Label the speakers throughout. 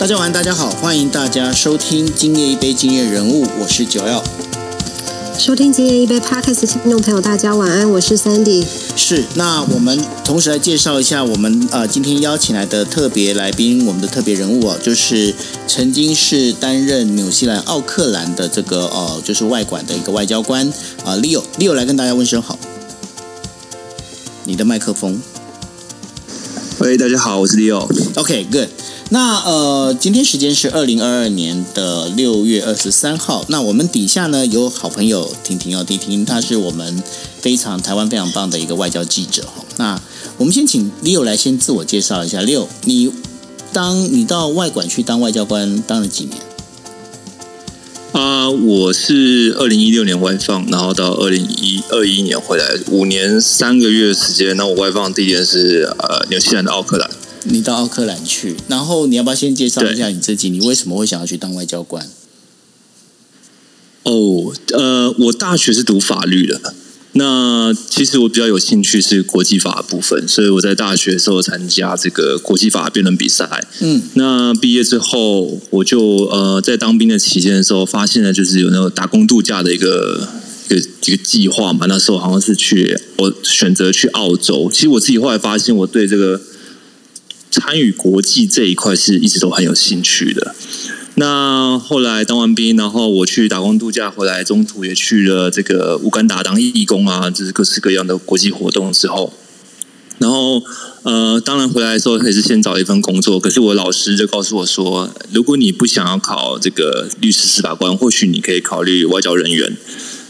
Speaker 1: 大家晚，大家好，欢迎大家收听《今夜一杯今夜人物》，我是九耀。
Speaker 2: 收听今夜一杯 Podcast 的听众朋友，大家晚安，我是 Sandy。
Speaker 1: 是，那我们同时来介绍一下我们呃今天邀请来的特别来宾，我们的特别人物哦，就是曾经是担任纽西兰奥克兰的这个呃就是外管的一个外交官啊，Leo，Leo 来跟大家问声好。你的麦克风。
Speaker 3: 喂，大家好，我是 Leo。
Speaker 1: OK，Good。那呃，今天时间是二零二二年的六月二十三号。那我们底下呢有好朋友婷婷哦，婷婷她是我们非常台湾非常棒的一个外交记者哈。那我们先请 Leo 来先自我介绍一下，Leo，你当你到外馆去当外交官当了几年？
Speaker 3: 啊，我是二零一六年外放，然后到二零一二一年回来，五年三个月时间。那我外放地点是呃纽西兰的奥克兰。
Speaker 1: 你到奥克兰去，然后你要不要先介绍一下你自己？你为什么会想要去当外交官？
Speaker 3: 哦，呃，我大学是读法律的。那其实我比较有兴趣是国际法部分，所以我在大学的时候参加这个国际法辩论比赛。嗯，那毕业之后，我就呃在当兵的期间的时候，发现了就是有那个打工度假的一个一个一个计划嘛。那时候好像是去我选择去澳洲。其实我自己后来发现，我对这个参与国际这一块是一直都很有兴趣的。那后来当完兵，然后我去打工度假回来，中途也去了这个乌干达当义工啊，就是各式各样的国际活动之后，然后呃，当然回来的时候也是先找一份工作。可是我老师就告诉我说，如果你不想要考这个律师、司法官，或许你可以考虑外交人员。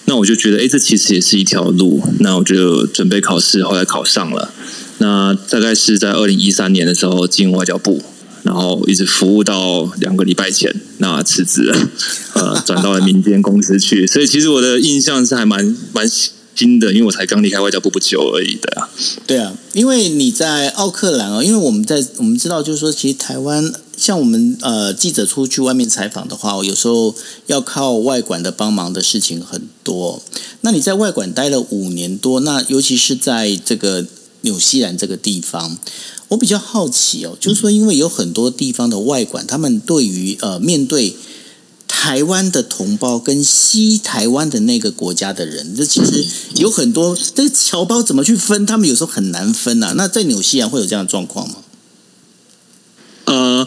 Speaker 3: 那我就觉得，哎，这其实也是一条路。那我就准备考试，后来考上了。那大概是在二零一三年的时候进外交部。然后一直服务到两个礼拜前，那辞职了，呃，转到了民间公司去。所以其实我的印象是还蛮蛮新的，因为我才刚离开外交部不久而已的。
Speaker 1: 对啊，因为你在奥克兰哦，因为我们在我们知道，就是说，其实台湾像我们呃记者出去外面采访的话，有时候要靠外管的帮忙的事情很多。那你在外管待了五年多，那尤其是在这个纽西兰这个地方。我比较好奇哦，就是说，因为有很多地方的外管，他们对于呃面对台湾的同胞跟西台湾的那个国家的人，这其实有很多这个侨胞怎么去分，他们有时候很难分呐。那在纽西兰会有这样的状况吗？
Speaker 3: 呃，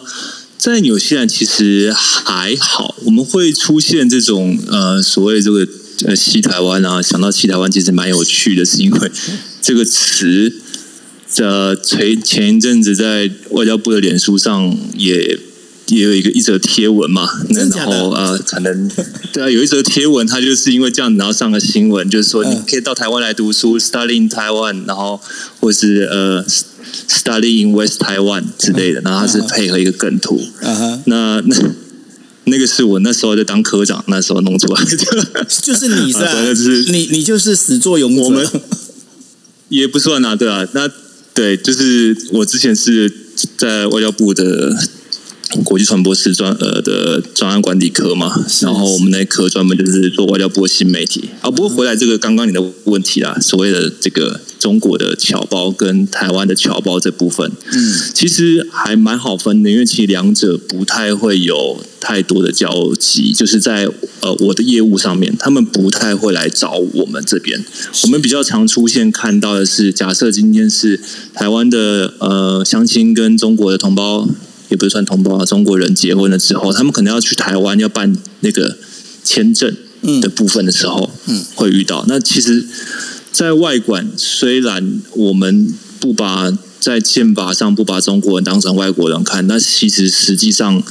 Speaker 3: 在纽西兰其实还好，我们会出现这种呃所谓这个呃西台湾啊，想到西台湾其实蛮有趣的，是因为这个词。呃，前前一阵子在外交部的脸书上也也有一个一则贴文嘛，然后呃，可能 对啊，有一则贴文，他就是因为这样，然后上了新闻，就是说你可以到台湾来读书，study in Taiwan，然后或是呃，study in West Taiwan 之类的，然后他是配合一个梗图，那那 那个是我那时候在当科长那时候弄出来的，
Speaker 1: 就是你是，你你就是始作俑者，
Speaker 3: 也不算啊，对啊，那。对，就是我之前是在外交部的国际传播师专呃的专案管理科嘛，然后我们那科专门就是做外交部新媒体。啊，不过回来这个刚刚你的问题啦，所谓的这个中国的侨胞跟台湾的侨胞这部分，嗯，其实还蛮好分的，因为其实两者不太会有太多的交集，就是在呃我的业务上面，他们不太会来找我们这边。我们比较常出现看到的是，假设今天是台湾的呃相亲跟中国的同胞，也不是算同胞啊，中国人结婚了之后，他们可能要去台湾要办那个签证的部分的时候，嗯，会遇到。那其实，在外管虽然我们不把在宪法上不把中国人当成外国人看，那其实实际上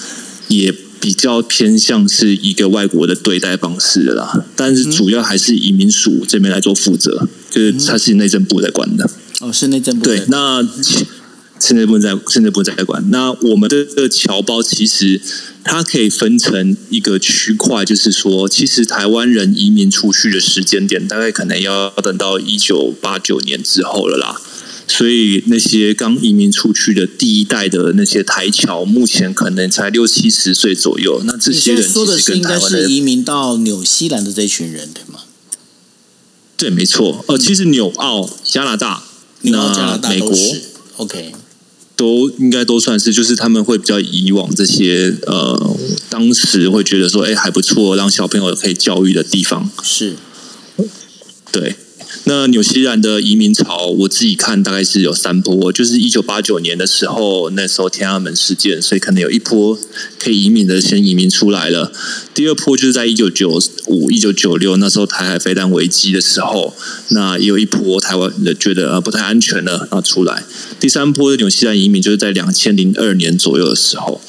Speaker 3: 也比较偏向是一个外国的对待方式的啦。但是主要还是移民署这边来做负责，就是他是内政部在管的。
Speaker 1: 哦，是内政部。
Speaker 3: 对，那甚至不在，甚至不能再管。那我们的这个侨胞其实它可以分成一个区块，就是说，其实台湾人移民出去的时间点，大概可能要等到一九八九年之后了啦。所以那些刚移民出去的第一代的那些台侨，目前可能才六七十岁左右。那这些人
Speaker 1: 说的是应该是移民到纽西兰的这群人，对吗？
Speaker 3: 对，没错。呃，其实纽澳加拿大。
Speaker 1: 那
Speaker 3: 美国
Speaker 1: ，OK，
Speaker 3: 都应该都算是，就是他们会比较以往这些呃，当时会觉得说，哎，还不错，让小朋友可以教育的地方。
Speaker 1: 是，
Speaker 3: 对。那纽西兰的移民潮，我自己看大概是有三波，就是一九八九年的时候，那时候天安门事件，所以可能有一波可以移民的先移民出来了。第二波就是在一九九五、一九九六那时候台海飞弹危机的时候，那也有一波台湾的觉得呃不太安全了啊出来。第三波的纽西兰移民就是在两千零二年左右的时候。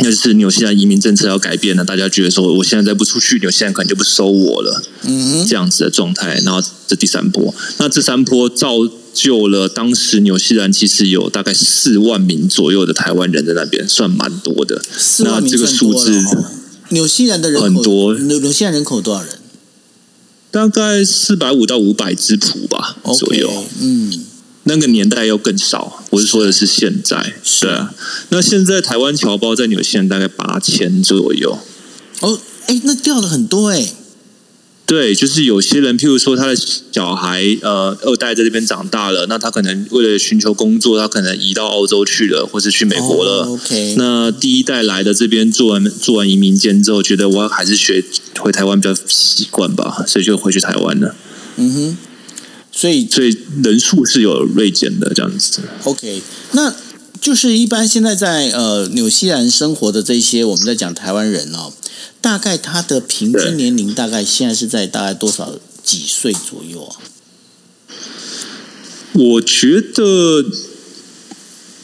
Speaker 3: 那就是纽西兰移民政策要改变了，大家觉得说，我现在再不出去，纽西兰可能就不收我了，嗯，这样子的状态。然后这第三波，那这三波造就了当时纽西兰其实有大概四万名左右的台湾人在那边，算蛮多的。
Speaker 1: 那这个数字，纽西兰的人
Speaker 3: 很多，
Speaker 1: 纽纽西兰人口多少人？
Speaker 3: 大概四百五到五百之谱吧左右，嗯。那个年代又更少，我是说的是现在，是啊。那现在台湾侨胞在纽西兰大概八千左右。
Speaker 1: 哦，哎，那掉了很多哎。
Speaker 3: 对，就是有些人，譬如说他的小孩，呃，二代在这边长大了，那他可能为了寻求工作，他可能移到澳洲去了，或是去美国了。
Speaker 1: OK。
Speaker 3: 那第一代来的这边做完做完移民监之后，觉得我还是学回台湾比较习惯吧，所以就回去台湾了。嗯哼。
Speaker 1: 所以，
Speaker 3: 所以人数是有锐减的这样子。
Speaker 1: OK，那就是一般现在在呃纽西兰生活的这些，我们在讲台湾人哦，大概他的平均年龄大概现在是在大概多少几岁左右啊？
Speaker 3: 我觉得，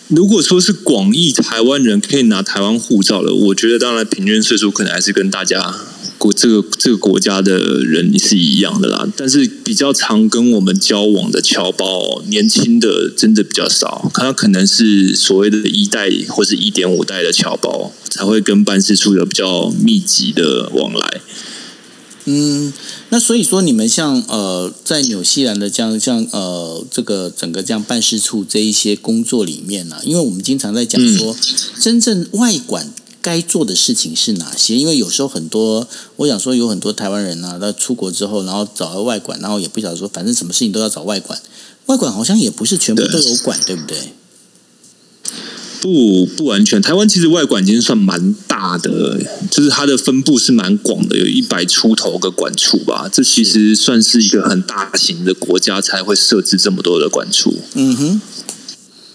Speaker 3: 如果说是广义台湾人可以拿台湾护照了，我觉得当然平均岁数可能还是跟大家。国这个这个国家的人是一样的啦，但是比较常跟我们交往的侨胞，年轻的真的比较少，他可能是所谓的一代或是一点五代的侨胞才会跟办事处有比较密集的往来。
Speaker 1: 嗯，那所以说你们像呃，在纽西兰的这样像呃，这个整个这样办事处这一些工作里面呢，因为我们经常在讲说，真正外管。该做的事情是哪些？因为有时候很多，我想说有很多台湾人啊，他出国之后，然后找了外管，然后也不晓得说，反正什么事情都要找外管。外管好像也不是全部都有管，对不对？
Speaker 3: 不不完全，台湾其实外管已经算蛮大的，就是它的分布是蛮广的，有一百出头个管处吧。这其实算是一个很大型的国家才会设置这么多的管处。嗯哼，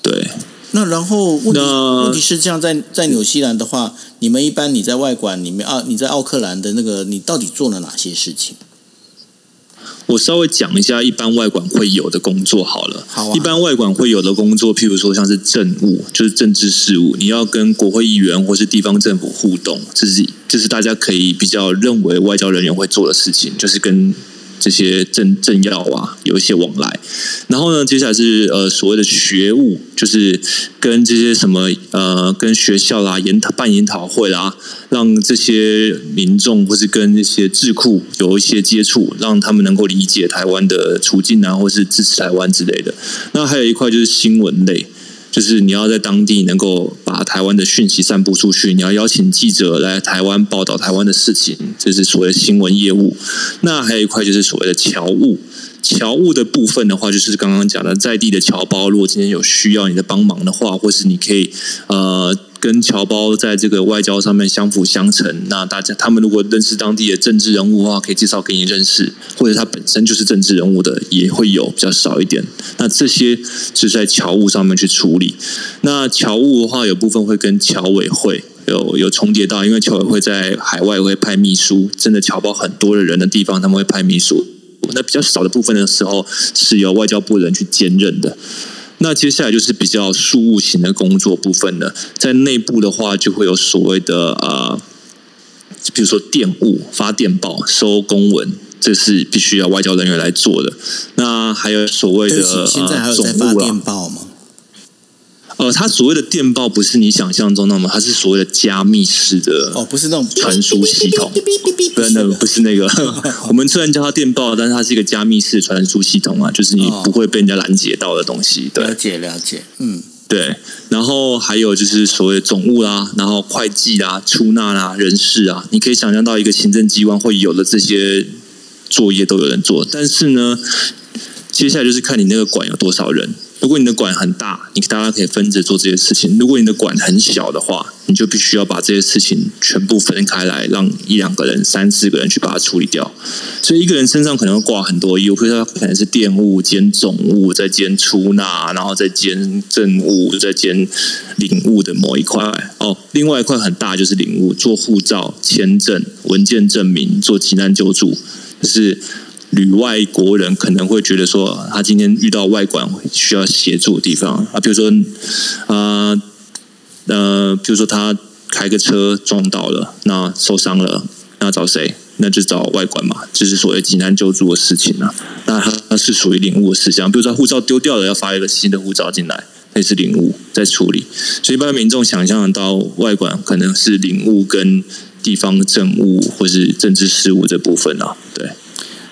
Speaker 3: 对。
Speaker 1: 那然后问题问题是这样，在在纽西兰的话，你们一般你在外馆里面啊，你在奥克兰的那个，你到底做了哪些事情？
Speaker 3: 我稍微讲一下一般外管会有的工作好了。
Speaker 1: 好，
Speaker 3: 一般外管会有的工作，譬如说像是政务，就是政治事务，你要跟国会议员或是地方政府互动，这是这是大家可以比较认为外交人员会做的事情，就是跟。这些政政要啊，有一些往来。然后呢，接下来是呃所谓的学务，就是跟这些什么呃跟学校啦研讨办研讨会啦，让这些民众或是跟这些智库有一些接触，让他们能够理解台湾的处境啊，或是支持台湾之类的。那还有一块就是新闻类。就是你要在当地能够把台湾的讯息散布出去，你要邀请记者来台湾报道台湾的事情，这是所谓的新闻业务。那还有一块就是所谓的侨务，侨务的部分的话，就是刚刚讲的在地的侨胞，如果今天有需要你的帮忙的话，或是你可以呃。跟侨胞在这个外交上面相辅相成，那大家他们如果认识当地的政治人物的话，可以介绍给你认识，或者他本身就是政治人物的，也会有比较少一点。那这些是在侨务上面去处理。那侨务的话，有部分会跟侨委会有有重叠到，因为侨委会在海外会派秘书，真的侨胞很多的人的地方，他们会派秘书。那比较少的部分的时候，是由外交部人去兼任的。那接下来就是比较事务型的工作部分了，在内部的话就会有所谓的呃，比如说电务、发电报、收公文，这是必须要外交人员来做的。那还有所谓的
Speaker 1: 现在还有在发电报吗？
Speaker 3: 呃，它所谓的电报不是你想象中那么，它是所谓的加密式的
Speaker 1: 哦，不是那种
Speaker 3: 传输系统，不是那不是那个。我们虽然叫它电报，但是它是一个加密式传输系统啊，就是你不会被人家拦截到的东西。
Speaker 1: 对了解了解，嗯，
Speaker 3: 对。然后还有就是所谓的总务啦，然后会计啦、出纳啦、人事啊，你可以想象到一个行政机关会有的这些作业都有人做，但是呢，接下来就是看你那个馆有多少人。如果你的馆很大，你大家可以分着做这些事情；如果你的馆很小的话，你就必须要把这些事情全部分开来，让一两个人、三四个人去把它处理掉。所以一个人身上可能会挂很多业务，比如说他可能是店务兼总务，再兼出纳，然后再兼政务，再兼领务的某一块。哦，另外一块很大就是领务，做护照、签证、文件证明、做急难救助，就是。旅外国人可能会觉得说，他今天遇到外管需要协助的地方啊，比如说，啊呃，比如说他开个车撞到了，那受伤了，那找谁？那就找外管嘛，就是所谓急难救助的事情啊。那他是属于领务的事项，比如说护照丢掉了，要发一个新的护照进来，那是领务在处理。所以一般民众想象到外管可能是领务跟地方政务或是政治事务这部分啊，对。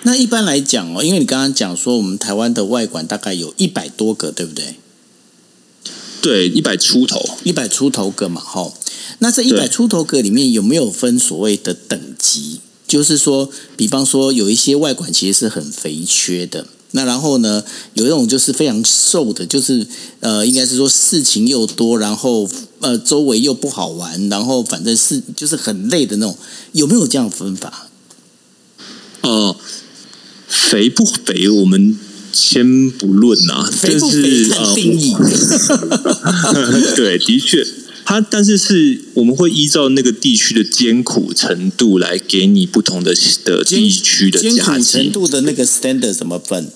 Speaker 1: 那一般来讲哦，因为你刚刚讲说我们台湾的外馆大概有一百多个，对不对？
Speaker 3: 对，一百出头，
Speaker 1: 一百出头个嘛，哈。那这一百出头个里面有没有分所谓的等级？就是说，比方说有一些外馆其实是很肥缺的，那然后呢，有一种就是非常瘦的，就是呃，应该是说事情又多，然后呃，周围又不好玩，然后反正是就是很累的那种，有没有这样分法？
Speaker 3: 哦。肥不肥，我们先不论呐。
Speaker 1: 肥不肥看定义。
Speaker 3: 对，的确，它但是是我们会依照那个地区的艰苦程度来给你不同的的地区的
Speaker 1: 艰苦程度的那个 standard 怎么分？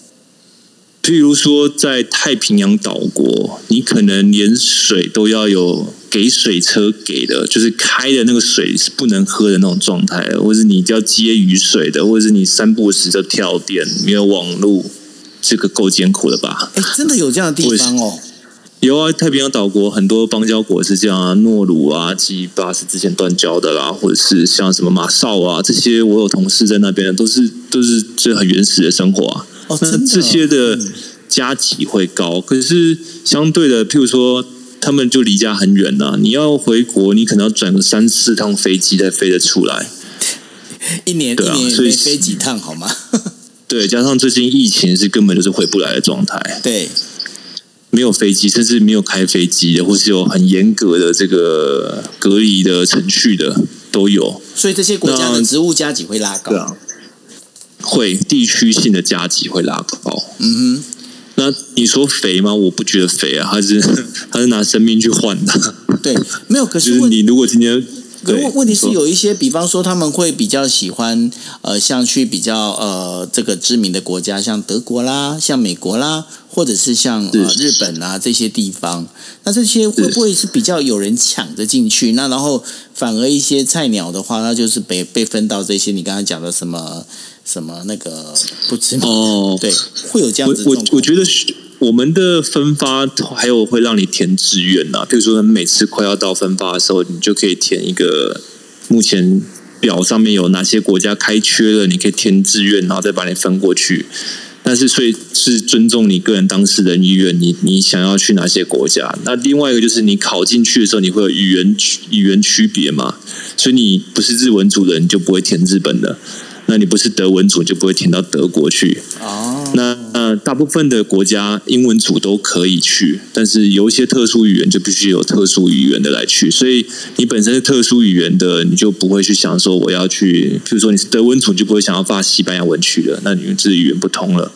Speaker 3: 譬如说，在太平洋岛国，你可能连水都要有。给水车给的，就是开的那个水是不能喝的那种状态，或者你要接雨水的，或者是你三不时就跳电，没有网络，这个够艰苦了吧？
Speaker 1: 哎，真的有这样的地方哦？
Speaker 3: 有啊，太平洋岛国很多邦交国是这样啊，诺鲁啊、基巴是之前断交的啦，或者是像什么马绍啊这些，我有同事在那边，都是都是这很原始的生活啊。
Speaker 1: 哦，真的，
Speaker 3: 这些的加级会高，可是相对的，譬如说。他们就离家很远呐，你要回国，你可能要转个三四趟飞机才飞得出来。
Speaker 1: 一年一年所以飞几趟好吗？
Speaker 3: 对，加上最近疫情是根本就是回不来的状态。
Speaker 1: 对，
Speaker 3: 没有飞机，甚至没有开飞机的，或是有很严格的这个隔离的程序的都有。
Speaker 1: 所以这些国家的职务加级会拉高，
Speaker 3: 会地区性的加级会拉高。嗯哼。那你说肥吗？我不觉得肥啊，他是 他是拿生命去换的。
Speaker 1: 对，没有。可
Speaker 3: 是你如果今天，
Speaker 1: 问问题是有一些，比方说他们会比较喜欢呃，像去比较呃这个知名的国家，像德国啦，像美国啦，或者是像呃日本啊这些地方。那这些会不会是比较有人抢着进去？那然后反而一些菜鸟的话，那就是被被分到这些你刚才讲的什么？什么那个不知哦，对，会有这样子。
Speaker 3: 我我觉得我们的分发还有会让你填志愿呐，比如说每次快要到分发的时候，你就可以填一个目前表上面有哪些国家开缺了，你可以填志愿，然后再把你分过去。但是所以是尊重你个人当事人意愿，你你想要去哪些国家？那另外一个就是你考进去的时候，你会有语言语言区别嘛？所以你不是日文组的，你就不会填日本的。那你不是德文组就不会填到德国去哦。那呃，大部分的国家英文组都可以去，但是有一些特殊语言就必须有特殊语言的来去。所以你本身是特殊语言的，你就不会去想说我要去，譬如说你是德文组，就不会想要发西班牙文去了。那你们这语言不通了，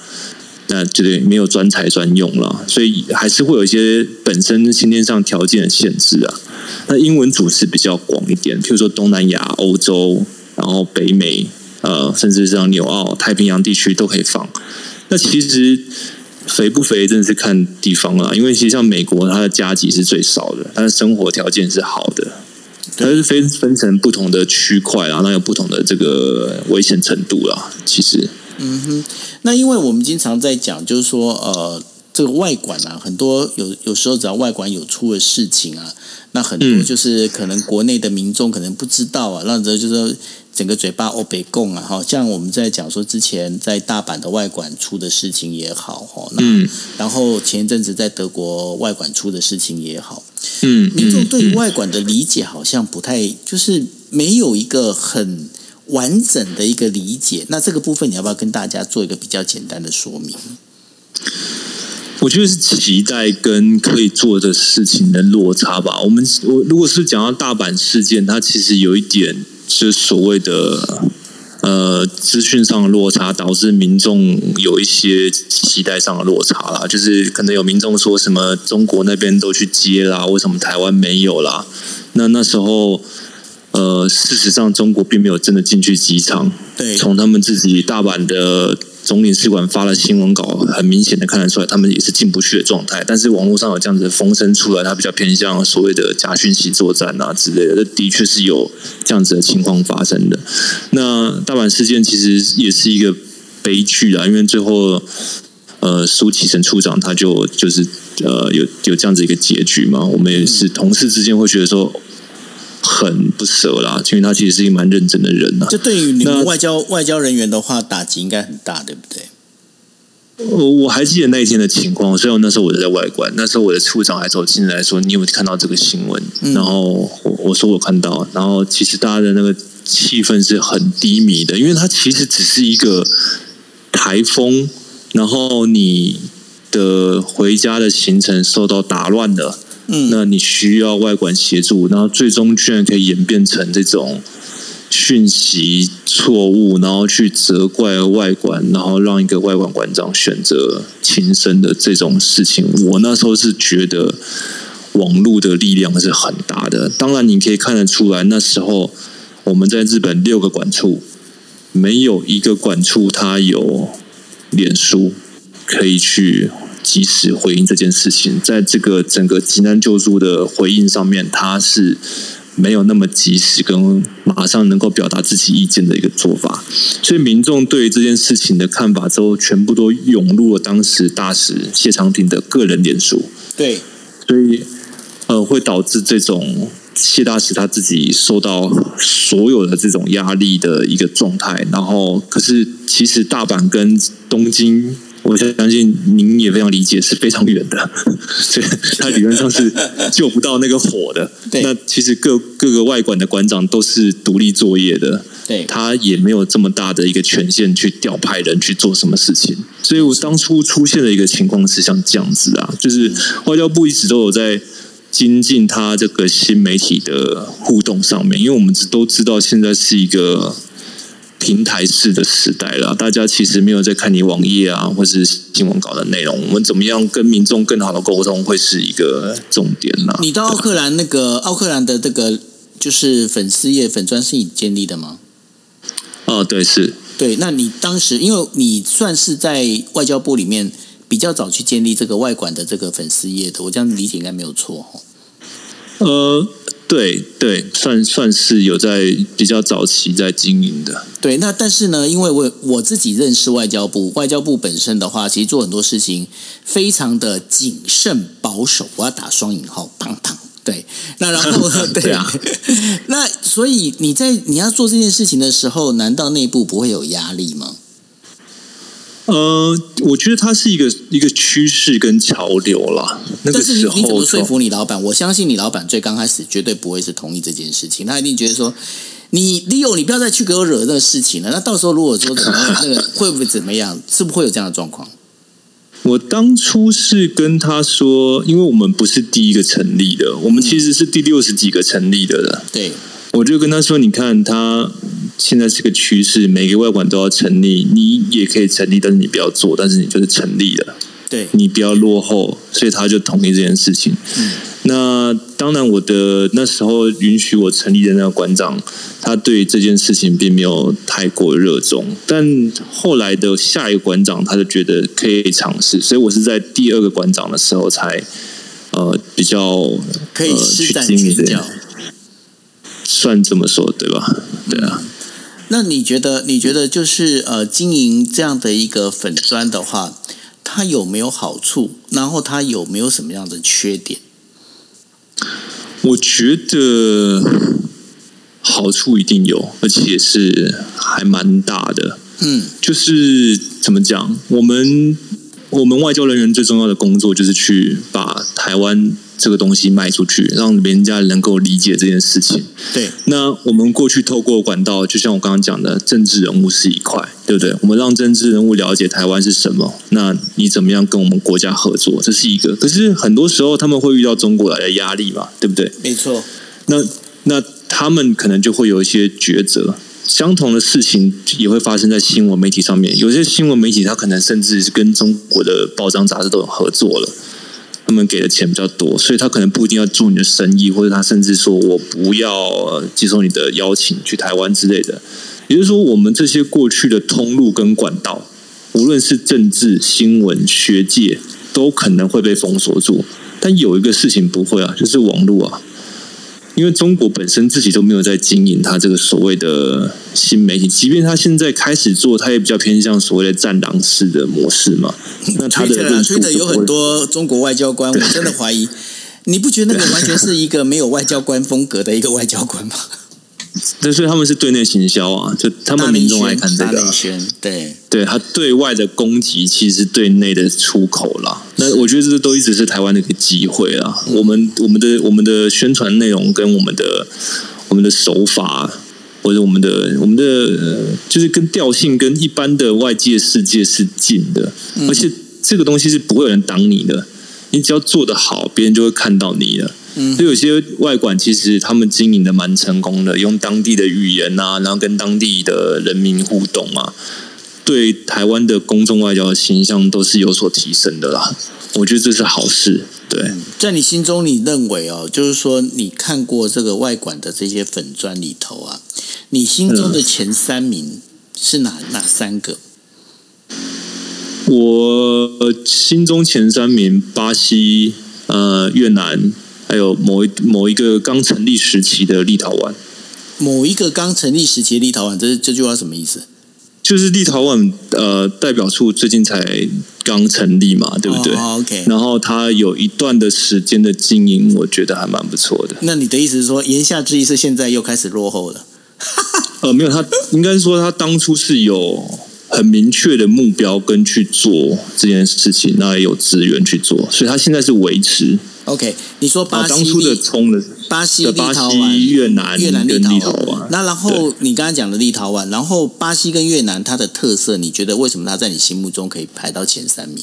Speaker 3: 那就得没有专才专用了。所以还是会有一些本身先天上条件的限制啊。那英文组是比较广一点，譬如说东南亚、欧洲，然后北美。呃，甚至像纽澳、太平洋地区都可以放。那其实肥不肥，真的是看地方啊。因为其实像美国，它的加级是最少的，但是生活条件是好的。它是分分成不同的区块啊，那有不同的这个危险程度啦。其实，
Speaker 1: 嗯哼，那因为我们经常在讲，就是说，呃，这个外管啊，很多有有时候只要外管有出了事情啊，那很多就是可能国内的民众可能不知道啊，让这就是。整个嘴巴欧北共啊，哈，像我们在讲说之前在大阪的外管出的事情也好，哈，那然后前一阵子在德国外管出的事情也好，嗯，民众对于外管的理解好像不太，就是没有一个很完整的一个理解。那这个部分你要不要跟大家做一个比较简单的说明？
Speaker 3: 我觉得是期待跟可以做的事情的落差吧。我们我如果是讲到大阪事件，它其实有一点就是所谓的呃资讯上的落差，导致民众有一些期待上的落差啦。就是可能有民众说什么中国那边都去接啦，为什么台湾没有啦？那那时候。呃，事实上，中国并没有真的进去机场。
Speaker 1: 对，
Speaker 3: 从他们自己大阪的总领事馆发了新闻稿，很明显的看得出来，他们也是进不去的状态。但是网络上有这样子的风声出来，它比较偏向所谓的假讯息作战啊之类的，的确是有这样子的情况发生的。那大阪事件其实也是一个悲剧啊，因为最后，呃，苏启成处长他就就是呃有有这样子一个结局嘛。我们也是同事之间会觉得说。很不舍啦，因为他其实是一个蛮认真的人呐。
Speaker 1: 这对于你们外交外交人员的话，打击应该很大，对不对？
Speaker 3: 我我还记得那一天的情况，虽然那时候我在外观，那时候我的处长还走进来说：“你有没有看到这个新闻？”然后我我说我看到，然后其实大家的那个气氛是很低迷的，因为它其实只是一个台风，然后你的回家的行程受到打乱了。嗯，那你需要外管协助，然后最终居然可以演变成这种讯息错误，然后去责怪外管，然后让一个外管馆长选择轻生的这种事情，我那时候是觉得网络的力量是很大的。当然，你可以看得出来，那时候我们在日本六个管处，没有一个管处他有脸书可以去。及时回应这件事情，在这个整个急难救助的回应上面，他是没有那么及时跟马上能够表达自己意见的一个做法，所以民众对于这件事情的看法，之后全部都涌入了当时大使谢长廷的个人脸书。
Speaker 1: 对，
Speaker 3: 所以呃，会导致这种谢大使他自己受到所有的这种压力的一个状态。然后，可是其实大阪跟东京。我相信您也非常理解，是非常远的，所以 他理论上是救不到那个火的。那其实各各个外馆的馆长都是独立作业的，
Speaker 1: 对，
Speaker 3: 他也没有这么大的一个权限去调派人去做什么事情。所以我当初出现的一个情况是像这样子啊，就是外交部一直都有在精进他这个新媒体的互动上面，因为我们都知道现在是一个。平台式的时代了，大家其实没有在看你网页啊，或是新闻稿的内容。我们怎么样跟民众更好的沟通，会是一个重点呢？
Speaker 1: 你到奥克兰那个奥克兰的这个就是粉丝业粉砖是你建立的吗？
Speaker 3: 哦，对，是。
Speaker 1: 对，那你当时因为你算是在外交部里面比较早去建立这个外管的这个粉丝业的，我这样理解应该没有错
Speaker 3: 呃。对对，算算是有在比较早期在经营的。
Speaker 1: 对，那但是呢，因为我我自己认识外交部，外交部本身的话，其实做很多事情非常的谨慎保守。我要打双引号，棒棒。对，那然后 对啊，那所以你在你要做这件事情的时候，难道内部不会有压力吗？
Speaker 3: 呃，我觉得它是一个一个趋势跟潮流啦。那个时候，
Speaker 1: 你怎么说服你老板？我相信你老板最刚开始绝对不会是同意这件事情，他一定觉得说，你 Leo，你不要再去给我惹这个事情了。那到时候如果说那个会不会怎么样？是不会有这样的状况？
Speaker 3: 我当初是跟他说，因为我们不是第一个成立的，我们其实是第六十几个成立的了。
Speaker 1: 对。
Speaker 3: 我就跟他说：“你看，他现在是个趋势，每个外馆都要成立，你也可以成立，但是你不要做，但是你就是成立了，
Speaker 1: 对
Speaker 3: 你不要落后。”所以他就同意这件事情。那当然，我的那时候允许我成立的那个馆长，他对这件事情并没有太过热衷。但后来的下一个馆长，他就觉得可以尝试，所以我是在第二个馆长的时候才呃比较
Speaker 1: 可以施展拳脚。
Speaker 3: 算这么说对吧？对啊。
Speaker 1: 那你觉得？你觉得就是呃，经营这样的一个粉砖的话，它有没有好处？然后它有没有什么样的缺点？
Speaker 3: 我觉得好处一定有，而且是还蛮大的。
Speaker 1: 嗯，
Speaker 3: 就是怎么讲？我们我们外交人员最重要的工作就是去把台湾这个东西卖出去，让人家能够理解这件事情。
Speaker 1: 对，
Speaker 3: 那我们过去透过管道，就像我刚刚讲的，政治人物是一块，对不对？我们让政治人物了解台湾是什么，那你怎么样跟我们国家合作，这是一个。可是很多时候他们会遇到中国来的压力嘛，对不对？
Speaker 1: 没错。
Speaker 3: 那那他们可能就会有一些抉择。相同的事情也会发生在新闻媒体上面。有些新闻媒体，他可能甚至是跟中国的报章杂志都有合作了，他们给的钱比较多，所以他可能不一定要做你的生意，或者他甚至说我不要接受你的邀请去台湾之类的。也就是说，我们这些过去的通路跟管道，无论是政治、新闻、学界，都可能会被封锁住。但有一个事情不会啊，就是网络啊。因为中国本身自己都没有在经营它这个所谓的新媒体，即便他现在开始做，他也比较偏向所谓的战狼式的模式嘛。那他的
Speaker 1: 推特有很多中国外交官，我真的怀疑，你不觉得那个完全是一个没有外交官风格的一个外交官吗？
Speaker 3: 但是他们是对内行销啊，就他们民众爱看这个，
Speaker 1: 对
Speaker 3: 对，他对外的攻击其实对内的出口啦。那我觉得这都一直是台湾的一个机会啊。我们我们的我们的宣传内容跟我们的我们的手法，或者我们的我们的就是跟调性跟一般的外界世界是近的，而且这个东西是不会有人挡你的，你只要做得好，别人就会看到你了。所以有些外馆其实他们经营的蛮成功的，用当地的语言啊，然后跟当地的人民互动啊，对台湾的公众外交的形象都是有所提升的啦。我觉得这是好事。对，
Speaker 1: 在你心中，你认为哦，就是说你看过这个外馆的这些粉砖里头啊，你心中的前三名是哪哪三个？
Speaker 3: 我心中前三名：巴西、呃，越南。还有某一某一个刚成立时期的立陶宛，
Speaker 1: 某一个刚成立时期的立陶宛，这这句话什么意思？
Speaker 3: 就是立陶宛呃代表处最近才刚成立嘛，对不对
Speaker 1: ？OK。
Speaker 3: 然后他有一段的时间的经营，我觉得还蛮不错的。
Speaker 1: 那你的意思是说，言下之意是现在又开始落后了？
Speaker 3: 呃，没有，他应该说他当初是有很明确的目标跟去做这件事情，那也有资源去做，所以他现在是维持。
Speaker 1: OK，你说巴西、
Speaker 3: 当初的冲的
Speaker 1: 巴西、
Speaker 3: 巴西、越南、
Speaker 1: 越南、
Speaker 3: 立陶宛。
Speaker 1: 那然后你刚刚讲的立陶宛，然后巴西跟越南，它的特色，你觉得为什么它在你心目中可以排到前三名？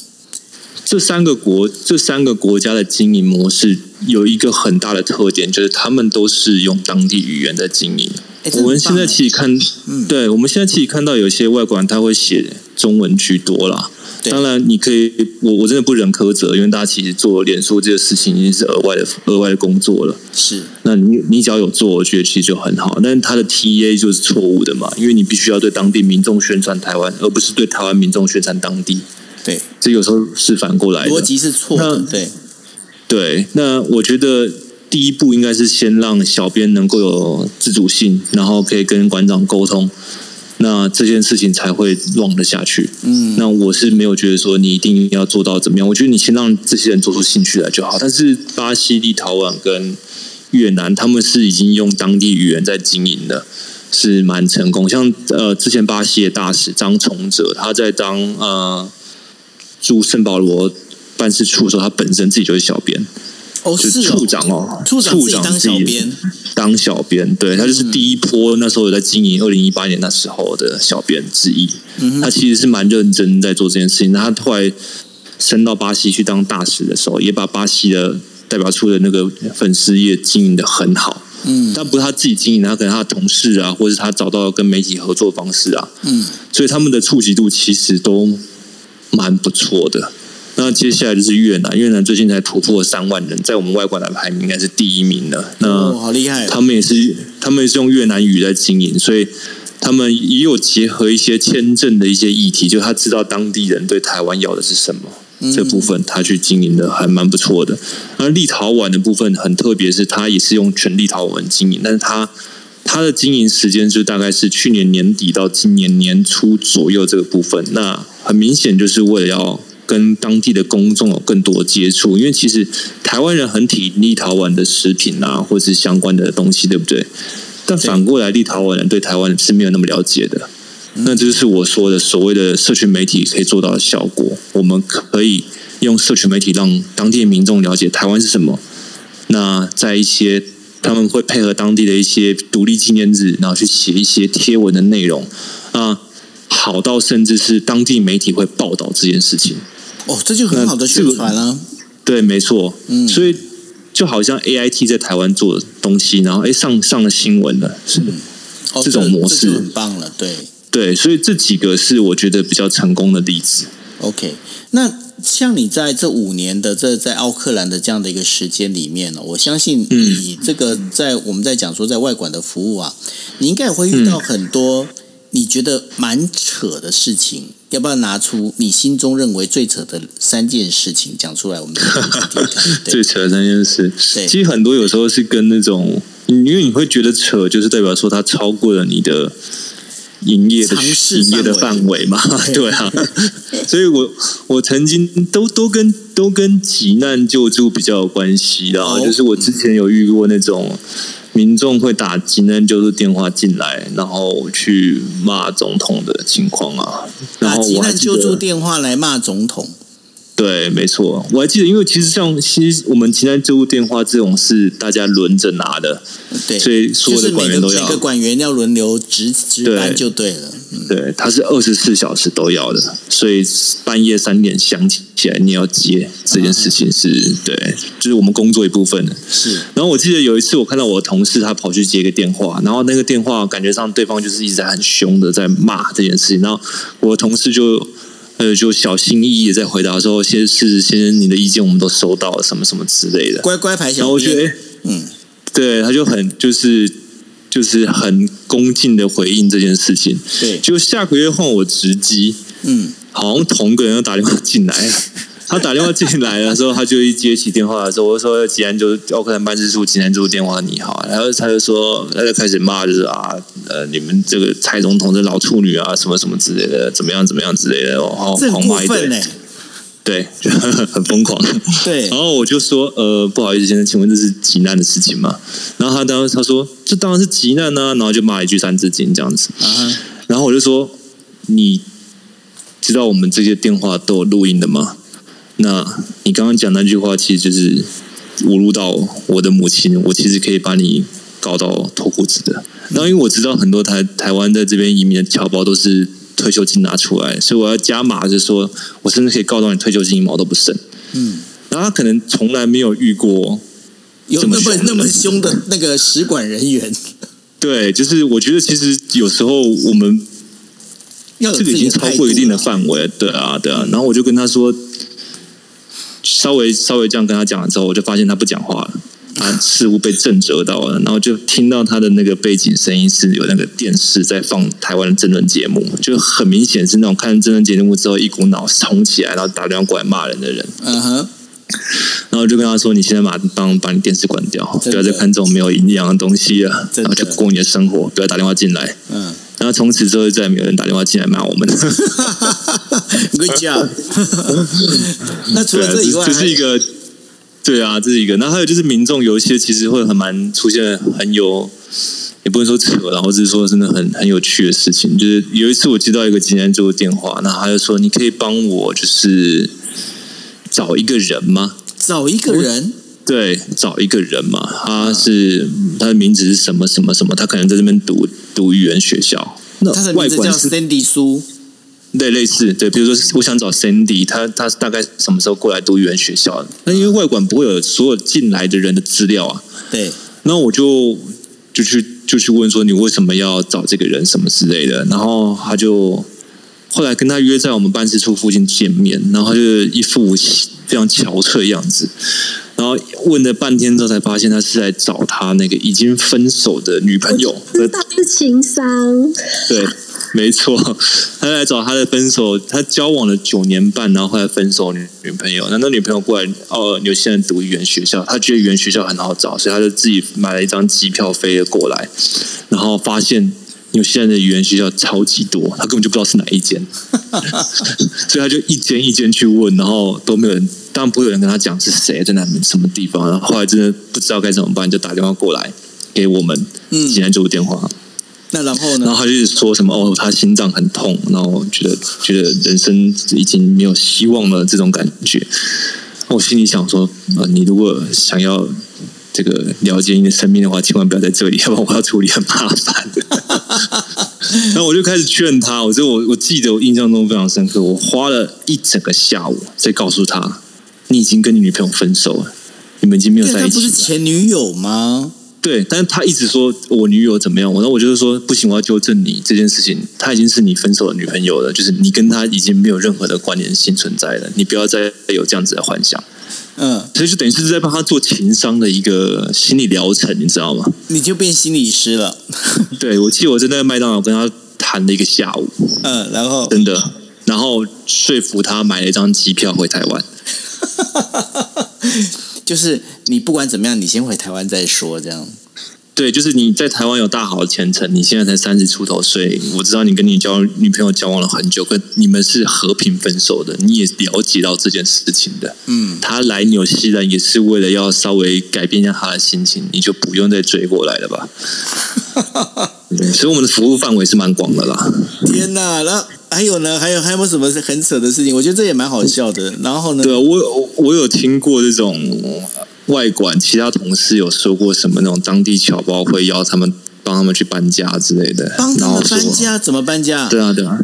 Speaker 3: 这三个国，这三个国家的经营模式有一个很大的特点，就是他们都是用当地语言在经营。我们现在其实看，对，我们现在其实看到有些外国人他会写中文居多啦。当然，你可以，我我真的不忍苛责，因为大家其实做脸书这个事情已经是额外的额外的工作了。
Speaker 1: 是，
Speaker 3: 那你你只要有做，我觉得其实就很好。但是他的 TA 就是错误的嘛，因为你必须要对当地民众宣传台湾，而不是对台湾民众宣传当地。
Speaker 1: 对，
Speaker 3: 这有时候是反过来，
Speaker 1: 逻辑是错的。对，
Speaker 3: 对，那我觉得第一步应该是先让小编能够有自主性，然后可以跟馆长沟通。那这件事情才会弄得下去。嗯，那我是没有觉得说你一定要做到怎么样。我觉得你先让这些人做出兴趣来就好。但是巴西、立陶宛跟越南，他们是已经用当地语言在经营的，是蛮成功。像呃，之前巴西的大使张崇哲，他在当呃驻圣保罗办事处的时候，他本身自己就是小编。
Speaker 1: 哦，是
Speaker 3: 处长哦，
Speaker 1: 处长自己当小编，
Speaker 3: 当小编，对他就是第一波那时候有在经营二零一八年那时候的小编之一。他其实是蛮认真在做这件事情。他后来升到巴西去当大使的时候，也把巴西的代表处的那个粉丝业经营的很好。嗯，但不是他自己经营，他可能他的同事啊，或者是他找到跟媒体合作方式啊。嗯，所以他们的触及度其实都蛮不错的。那接下来就是越南，越南最近才突破三万人，在我们外国的排名应该是第一名了。那
Speaker 1: 好厉害！
Speaker 3: 他们也是，他们也是用越南语在经营，所以他们也有结合一些签证的一些议题，就他知道当地人对台湾要的是什么，这部分他去经营的还蛮不错的。那立陶宛的部分很特别，是他也是用全立陶宛经营，但是他它的经营时间就大概是去年年底到今年年初左右这个部分。那很明显就是为了要。跟当地的公众有更多接触，因为其实台湾人很体立陶宛的食品啊，或是相关的东西，对不对？但反过来，立陶宛人对台湾是没有那么了解的。那这就是我说的所谓的社群媒体可以做到的效果。我们可以用社群媒体让当地的民众了解台湾是什么，那在一些他们会配合当地的一些独立纪念日，然后去写一些贴文的内容啊，好到甚至是当地媒体会报道这件事情。
Speaker 1: 哦，这就很好的宣传啊。
Speaker 3: 对，没错。嗯，所以就好像 A I T 在台湾做的东西，然后哎上上了新闻了，是这种模式
Speaker 1: 很棒了。对
Speaker 3: 对，所以这几个是我觉得比较成功的例子。
Speaker 1: OK，那。像你在这五年的这在奥克兰的这样的一个时间里面呢，我相信你这个在我们在讲说在外馆的服务啊，你应该也会遇到很多你觉得蛮扯的事情，要不要拿出你心中认为最扯的三件事情讲出来？我们
Speaker 3: 最扯的三件事，其实很多有时候是跟那种，因为你会觉得扯，就是代表说它超过了你的。营业的营业的范围嘛，对啊，所以我我曾经都都跟都跟急难救助比较有关系的，就是我之前有遇过那种民众会打急难救助电话进来，然后去骂总统的情况啊，
Speaker 1: 打急难救助电话来骂总统。
Speaker 3: 对，没错，我还记得，因为其实像其实我们急难救护电话这种是大家轮着拿的，
Speaker 1: 对，
Speaker 3: 所以所有的管员都要
Speaker 1: 每个管员要轮流值值班就对了。
Speaker 3: 对，他是二十四小时都要的，所以半夜三点响起来你要接这件事情是对，就是我们工作一部分的。
Speaker 1: 是，
Speaker 3: 然后我记得有一次我看到我的同事他跑去接一个电话，然后那个电话感觉上对方就是一直在很凶的在骂这件事情，然后我的同事就。呃，就小心翼翼的在回答说：“先是先生，你的意见我们都收到了，什么什么之类的。”
Speaker 1: 乖乖牌小
Speaker 3: 然后我觉得，嗯，对，他就很就是就是很恭敬的回应这件事情。
Speaker 1: 对，
Speaker 3: 就下个月换我直击，嗯，好像同个人又打电话进来。他打电话进来的时候，他就一接起电话的时候，我就说：“吉安就奥克兰办事处吉安州电话，你好。”然后他就说，他就开始骂，就是啊，呃，你们这个蔡总统这老处女啊，什么什么之类的，怎么样怎么样之类的，然后狂骂一顿，对，很疯狂。
Speaker 1: 对，
Speaker 3: 然后我就说：“呃，不好意思，先生，请问这是急难的事情吗？”然后他当时他说：“这当然是急难呢。”然后就骂一句三字经这样子。然后我就说：“你知道我们这些电话都有录音的吗？”那你刚刚讲那句话，其实就是侮辱到我的母亲。我其实可以把你搞到脱裤子的。然后因为我知道很多台台湾在这边移民的侨胞都是退休金拿出来，所以我要加码，就是说我甚至可以告到你退休金一毛都不剩。嗯，然后他可能从来没有遇过
Speaker 1: 有那么那么凶的那个使馆人员。
Speaker 3: 对，就是我觉得其实有时候我们
Speaker 1: 要
Speaker 3: 这个已经超过一定的范围。对啊，对啊。然后我就跟他说。稍微稍微这样跟他讲了之后，我就发现他不讲话了，他似乎被震折到了，然后就听到他的那个背景声音是有那个电视在放台湾的争论节目，就很明显是那种看争论节目之后一股脑冲起来，然后打电话过来骂人的人。嗯哼，然后就跟他说：“你现在马上帮把你电视关掉，不要再看这种没有营养的东西了，然后就过你的生活，不要打电话进来。”嗯。然后从此之后再也没有人打电话进来骂我们。
Speaker 1: Good job。那除了这以外，
Speaker 3: 这是一个对啊，这是一个。那还有就是民众有一些其实会很蛮出现很有，也不能说扯，然后只是说真的很很有趣的事情。就是有一次我接到一个急难救的电话，那他就说：“你可以帮我就是找一个人吗？
Speaker 1: 找一个人。”
Speaker 3: 对，找一个人嘛，他是他的名字是什么什么什么？他可能在这边读读语言学校。
Speaker 1: 那他的名字叫 Sandy 苏，
Speaker 3: 对，类似对，比如说我想找 Sandy，他他大概什么时候过来读语言学校？那因为外管不会有所有进来的人的资料啊。
Speaker 1: 对，
Speaker 3: 那我就就去就去问说你为什么要找这个人什么之类的，然后他就后来跟他约在我们办事处附近见面，然后就一副非常憔悴的样子。然后问了半天之后，才发现他是在找他那个已经分手的女朋友。
Speaker 2: 他是情商。
Speaker 3: 对，没错，他来找他的分手，他交往了九年半，然后后来分手女女朋友。那那女朋友过来哦，有些人读语言学校，他觉得语言学校很好找，所以他就自己买了一张机票飞了过来，然后发现。因为现在的语言学校超级多，他根本就不知道是哪一间，所以他就一间一间去问，然后都没有人，当然不会有人跟他讲是谁在哪什么地方。然后后来真的不知道该怎么办，就打电话过来给我们，嗯，济南救护电话。
Speaker 1: 那然后呢？
Speaker 3: 然后他就是说什么哦，他心脏很痛，然后觉得觉得人生已经没有希望了这种感觉。我心里想说，呃，你如果想要这个了解你的生命的话，千万不要在这里，要不然我要处理很麻烦。然后我就开始劝他，我说我我记得我印象中非常深刻，我花了一整个下午在告诉他，你已经跟你女朋友分手了，你们已经没有在一起了。
Speaker 1: 不是前女友吗？
Speaker 3: 对，但是他一直说我女友怎么样，然后我就是说不行，我要纠正你这件事情，她已经是你分手的女朋友了，就是你跟她已经没有任何的关联性存在了，你不要再有这样子的幻想。
Speaker 1: 嗯，
Speaker 3: 所以就等于是在帮他做情商的一个心理疗程，你知道吗？
Speaker 1: 你就变心理师了。
Speaker 3: 对，我记得我在那个麦当劳跟他谈了一个下午。
Speaker 1: 嗯，然后
Speaker 3: 真的，然后说服他买了一张机票回台湾。
Speaker 1: 就是你不管怎么样，你先回台湾再说，这样。
Speaker 3: 对，就是你在台湾有大好的前程，你现在才三十出头岁，我知道你跟你交女朋友交往了很久，跟你们是和平分手的，你也了解到这件事情的。
Speaker 1: 嗯，
Speaker 3: 他来纽西兰也是为了要稍微改变一下他的心情，你就不用再追过来了吧。所以我们的服务范围是蛮广的啦。
Speaker 1: 天哪，那还有呢？还有还有没有什么很扯的事情？我觉得这也蛮好笑的。然后呢？
Speaker 3: 对啊，我我有听过这种。外管其他同事有说过什么那种当地侨胞会邀他们帮他们去搬家之类的，
Speaker 1: 帮他们搬家怎么搬家？
Speaker 3: 对啊对啊，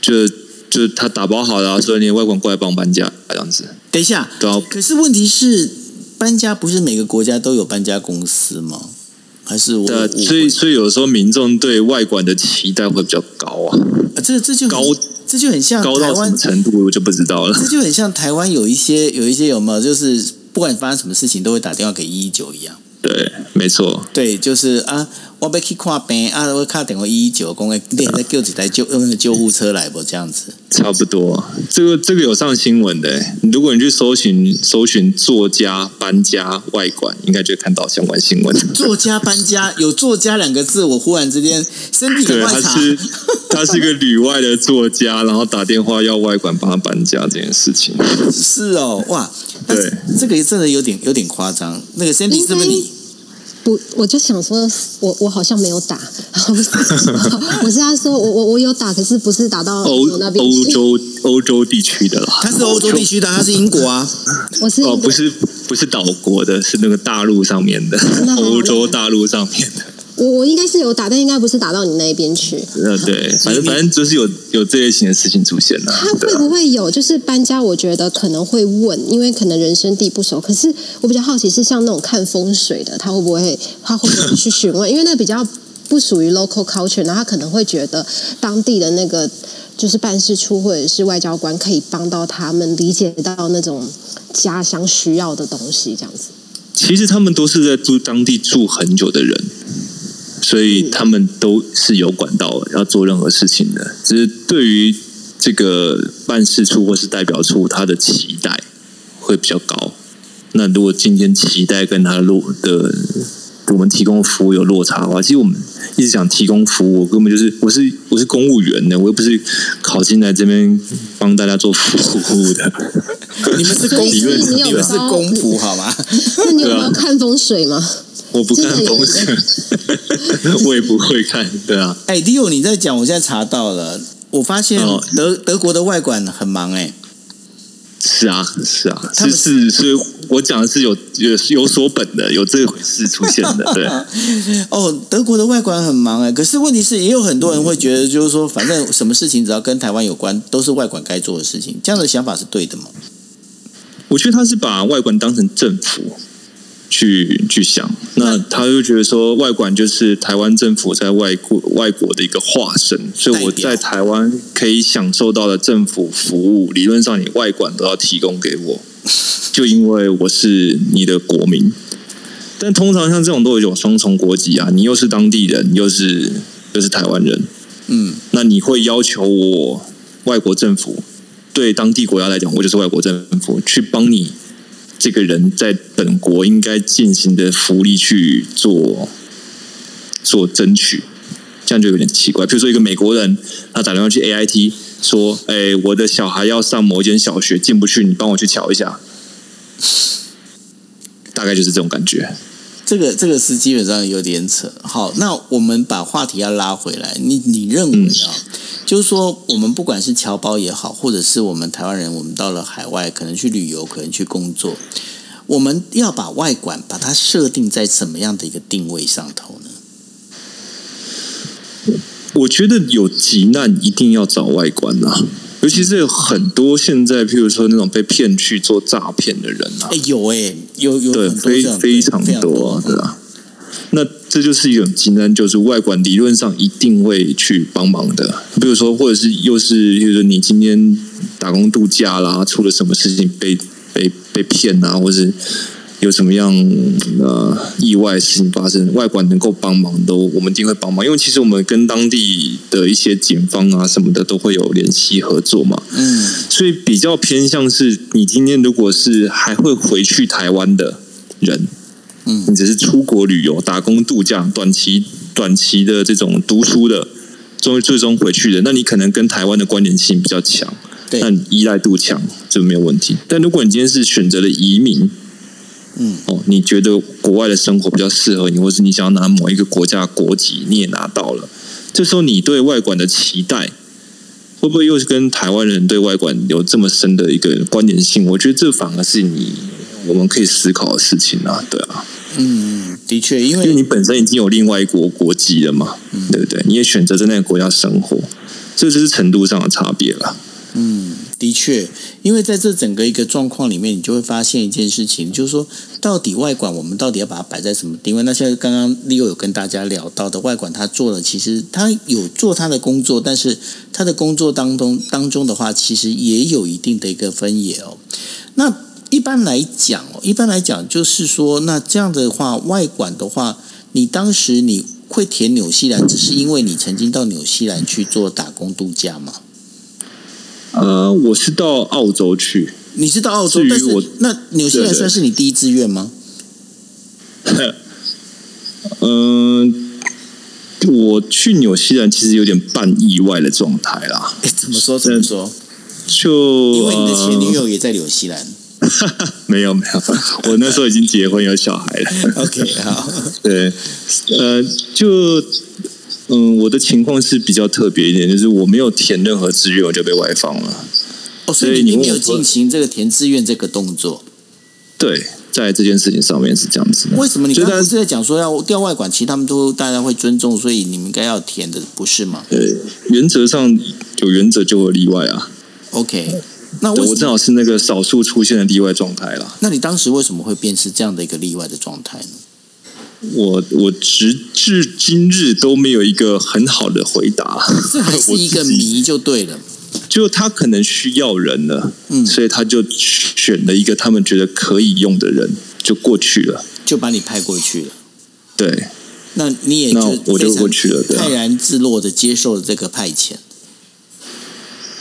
Speaker 3: 就就他打包好了，所以你外管过来帮我搬家这样子。
Speaker 1: 等一下，
Speaker 3: 对啊。
Speaker 1: 可是问题是搬家不是每个国家都有搬家公司吗？还是我？
Speaker 3: 所以所以有时候民众对外管的期待会比较高啊。
Speaker 1: 这这就
Speaker 3: 高，
Speaker 1: 这就很像
Speaker 3: 高到什么程度我就不知道了。
Speaker 1: 这就很像台湾有一些有一些有没有就是。不管发生什么事情，都会打电话给一一九一样。
Speaker 3: 对，没错。
Speaker 1: 对，就是啊，我被去看病啊，我卡电话一一九，公诶，连再叫几台救用那个救护车来不？这样子。
Speaker 3: 差不多，这个这个有上新闻的。如果你去搜寻搜寻作家搬家外馆，应该就看到相关新闻。
Speaker 1: 作家搬家有作家两个字，我忽然之间身体
Speaker 3: 对，他是他是一个旅外的作家，然后打电话要外馆帮他搬家这件事情。
Speaker 1: 是哦，哇。
Speaker 3: 对，
Speaker 1: 这个真的有点有点夸张。那个 Sandy 是不是你？
Speaker 2: 不，我就想说，我我好像没有打。我是他说，我我我有打，可是不是打到
Speaker 3: 欧欧洲欧洲地区的啦。
Speaker 1: 他是欧洲地区的，他是英国啊。
Speaker 2: 我是
Speaker 3: 哦，不是不是岛国的，是那个大陆上面的，欧洲大陆上面的。
Speaker 2: 我我应该是有打，但应该不是打到你那边去。
Speaker 3: 呃，对，反正反正就是有有这类型的事情出现了。
Speaker 2: 他会不会有？就是搬家，我觉得可能会问，因为可能人生地不熟。可是我比较好奇，是像那种看风水的，他会不会他会不会去询问？因为那比较不属于 local culture，然后他可能会觉得当地的那个就是办事处或者是外交官可以帮到他们理解到那种家乡需要的东西，这样子。
Speaker 3: 其实他们都是在住当地住很久的人。所以他们都是有管道要做任何事情的，只是对于这个办事处或是代表处，他的期待会比较高。那如果今天期待跟他落的我们提供服务有落差的话，其实我们一直想提供服务，我根本就是我是我是公务员的，我又不是考进来这边帮大家做服务的。
Speaker 1: 你们是公，你们是公仆好吗？
Speaker 2: 那你有没有看风水吗？
Speaker 3: 我不看风险，我也不会看，对啊。
Speaker 1: 哎，Leo，你在讲，我现在查到了，我发现德德国的外管很忙，哎，
Speaker 3: 是啊，是啊，是是是，我讲的是有有有所本的，有这回事出现的，对。
Speaker 1: 哦，德国的外管很忙，哎，可是问题是，也有很多人会觉得，就是说，反正什么事情只要跟台湾有关，都是外管该做的事情，这样的想法是对的吗？
Speaker 3: 我觉得他是把外管当成政府。去去想，那他就觉得说，外管就是台湾政府在外国外国的一个化身，所以我在台湾可以享受到的政府服务，理论上你外管都要提供给我，就因为我是你的国民。但通常像这种都有一种双重国籍啊，你又是当地人，又是又是台湾人，
Speaker 1: 嗯，
Speaker 3: 那你会要求我外国政府对当地国家来讲，我就是外国政府去帮你。这个人在本国应该进行的福利去做做争取，这样就有点奇怪。比如说，一个美国人他打电话去 A I T 说：“哎，我的小孩要上某一间小学进不去，你帮我去瞧一下。”大概就是这种感觉。
Speaker 1: 这个这个是基本上有点扯。好，那我们把话题要拉回来。你你认为啊？就是说，我们不管是侨胞也好，或者是我们台湾人，我们到了海外，可能去旅游，可能去工作。我们要把外管把它设定在什么样的一个定位上头呢？
Speaker 3: 我觉得有急难一定要找外管啊，尤其是很多现在，譬如说那种被骗去做诈骗的人啊，
Speaker 1: 哎，有哎，有有
Speaker 3: 对，非非常多，对吧？那这就是一种急难，就是外管理论上一定会去帮忙的。比如说，或者是又是，比如说你今天打工度假啦，出了什么事情被被被骗啊，或者有什么样呃意外事情发生，外管能够帮忙都，我们一定会帮忙。因为其实我们跟当地的一些警方啊什么的都会有联系合作嘛。嗯，所以比较偏向是你今天如果是还会回去台湾的人。嗯，你只是出国旅游、打工度假、短期、短期的这种读书的，终最终回去的，那你可能跟台湾的关联性比较强，那你依赖度强就没有问题。但如果你今天是选择了移民，嗯，哦，你觉得国外的生活比较适合你，或是你想要拿某一个国家国籍，你也拿到了，这时候你对外管的期待，会不会又是跟台湾人对外管有这么深的一个关联性？我觉得这反而是你。我们可以思考的事情啊，对啊，
Speaker 1: 嗯，的确，因为
Speaker 3: 因为你本身已经有另外一国国籍了嘛，对不对？你也选择在那个国家生活，这就是程度上的差别了。
Speaker 1: 嗯，的确，因为在这整个一个状况里面，你就会发现一件事情，就是说，到底外管我们到底要把它摆在什么定位？那现在刚刚 Leo 有跟大家聊到的，外管他做了，其实他有做他的工作，但是他的工作当中当中的话，其实也有一定的一个分野哦。那一般来讲哦，一般来讲就是说，那这样的话，外管的话，你当时你会填纽西兰，只是因为你曾经到纽西兰去做打工度假吗？
Speaker 3: 呃，我是到澳洲去。
Speaker 1: 你是到澳洲，但是那纽西兰算是你第一志愿吗？
Speaker 3: 嗯，我去纽西兰其实有点半意外的状态啦。
Speaker 1: 怎么说？怎么说？
Speaker 3: 就
Speaker 1: 因为你的前女友也在纽西兰。
Speaker 3: 没 有没有，我那时候已经结婚有小孩了。
Speaker 1: OK，好，
Speaker 3: 对，呃，就嗯，我的情况是比较特别一点，就是我没有填任何志愿，我就被外放了。
Speaker 1: 哦，所以你没有进行这个填志愿这个动作。
Speaker 3: 对，在这件事情上面是这样子。
Speaker 1: 为什么你刚刚是在讲说要调外管？其实他们都大家会尊重，所以你们应该要填的，不是吗？
Speaker 3: 对，原则上有原则就会例外啊。
Speaker 1: OK。那
Speaker 3: 我正好是那个少数出现的例外状态了。
Speaker 1: 那你当时为什么会变是这样的一个例外的状态呢？
Speaker 3: 我我直至今日都没有一个很好的回答，
Speaker 1: 这还是一个谜就对了。
Speaker 3: 就他可能需要人了，嗯，所以他就选了一个他们觉得可以用的人，就过去了，
Speaker 1: 就把你派过去了。
Speaker 3: 对，
Speaker 1: 那你也
Speaker 3: 就我就过去了，
Speaker 1: 泰然自若的接受了这个派遣。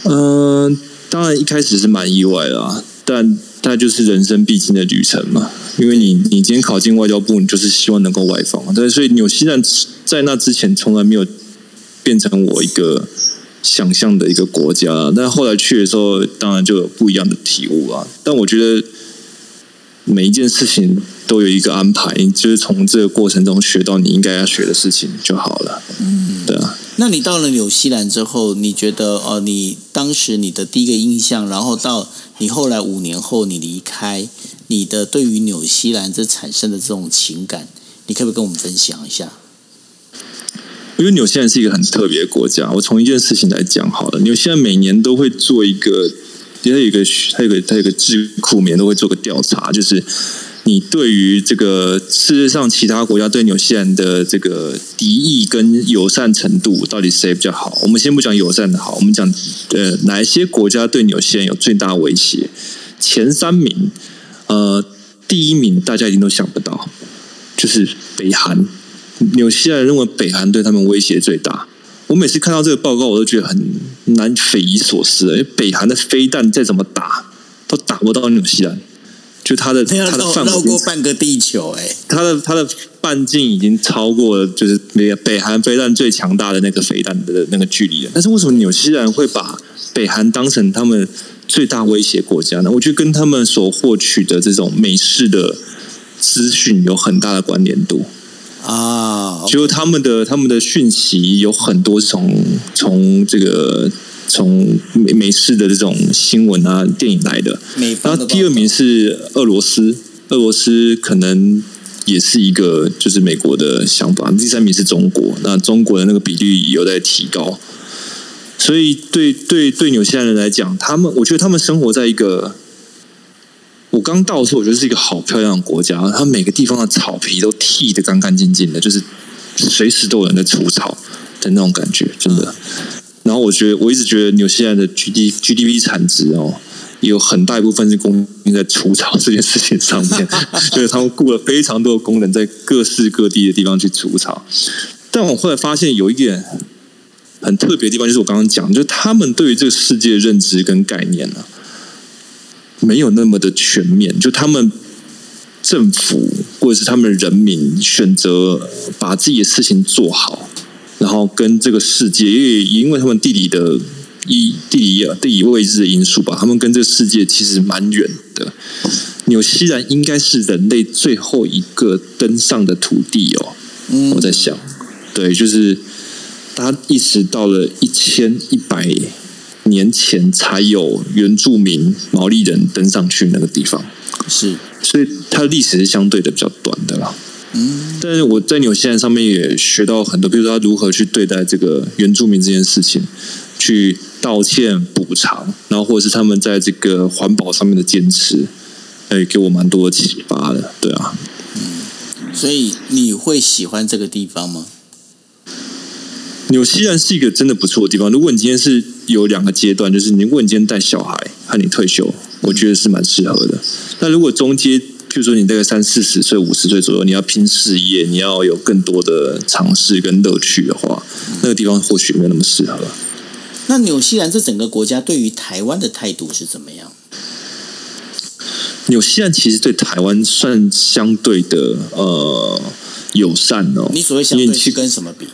Speaker 3: 嗯。当然一开始是蛮意外的啊，但它就是人生必经的旅程嘛。因为你你今天考进外交部，你就是希望能够外访，对，所以纽西兰在那之前从来没有变成我一个想象的一个国家。但后来去的时候，当然就有不一样的体悟啊。但我觉得每一件事情都有一个安排，就是从这个过程中学到你应该要学的事情就好了。嗯，对啊。
Speaker 1: 那你到了纽西兰之后，你觉得哦，你当时你的第一个印象，然后到你后来五年后你离开，你的对于纽西兰这产生的这种情感，你可不可以跟我们分享一下？
Speaker 3: 因为纽西兰是一个很特别的国家，我从一件事情来讲好了。纽西兰每年都会做一个，它有一个，它有一个，它有一个智库，每年都会做个调查，就是。你对于这个世界上其他国家对纽西兰的这个敌意跟友善程度，到底谁比较好？我们先不讲友善的好，我们讲呃哪一些国家对纽西兰有最大威胁？前三名，呃，第一名大家一定都想不到，就是北韩。纽西兰认为北韩对他们威胁最大。我每次看到这个报告，我都觉得很难匪夷所思，因为北韩的飞弹再怎么打，都打不到纽西兰。就它的它的范
Speaker 1: 围过半个地球，哎，
Speaker 3: 它的它的半径已经超过了，就是北北韩飞弹最强大的那个飞弹的那个距离了。但是为什么纽西兰会把北韩当成他们最大威胁国家呢？我觉得跟他们所获取的这种美式的资讯有很大的关联度啊。就他们的他们的讯息有很多是从从这个。从美美式的这种新闻啊、电影来的，
Speaker 1: 然
Speaker 3: 后第二名是俄罗斯，俄罗斯可能也是一个就是美国的想法，第三名是中国，那中国的那个比率有在提高，所以对对对纽西兰人来讲，他们我觉得他们生活在一个。我刚到的时候，我觉得是一个好漂亮的国家，它每个地方的草皮都剃得干干净净的，就是随时都有人在除草的那种感觉，真的。然后我觉得，我一直觉得纽西兰的 G D G D P 产值哦，有很大一部分是供应在除草这件事情上面，就是他们雇了非常多的工人在各式各地的地方去除草。但我后来发现有一点很特别的地方，就是我刚刚讲，就是他们对于这个世界认知跟概念呢。没有那么的全面，就他们政府或者是他们人民选择把自己的事情做好，然后跟这个世界，因为因为他们地理的一地理地理位置的因素吧，他们跟这个世界其实蛮远的。纽西兰应该是人类最后一个登上的土地哦。我在想，对，就是他一直到了一千一百。年前才有原住民毛利人登上去那个地方，
Speaker 1: 是，
Speaker 3: 所以它的历史是相对的比较短的啦。嗯，但是我在纽西兰上面也学到很多，比如说他如何去对待这个原住民这件事情，去道歉补偿，然后或者是他们在这个环保上面的坚持，哎，给我蛮多启发的。对啊，
Speaker 1: 嗯，所以你会喜欢这个地方吗？
Speaker 3: 纽西兰是一个真的不错的地方。如果你今天是有两个阶段，就是你如果你今天带小孩和你退休，我觉得是蛮适合的。但如果中间，譬如说你大概三四十岁、五十岁左右，你要拼事业，你要有更多的尝试跟乐趣的话，那个地方或许没有那么适合。
Speaker 1: 那纽西兰这整个国家对于台湾的态度是怎么样？
Speaker 3: 纽西兰其实对台湾算相对的呃友善哦。
Speaker 1: 你所谓相对是跟什么比？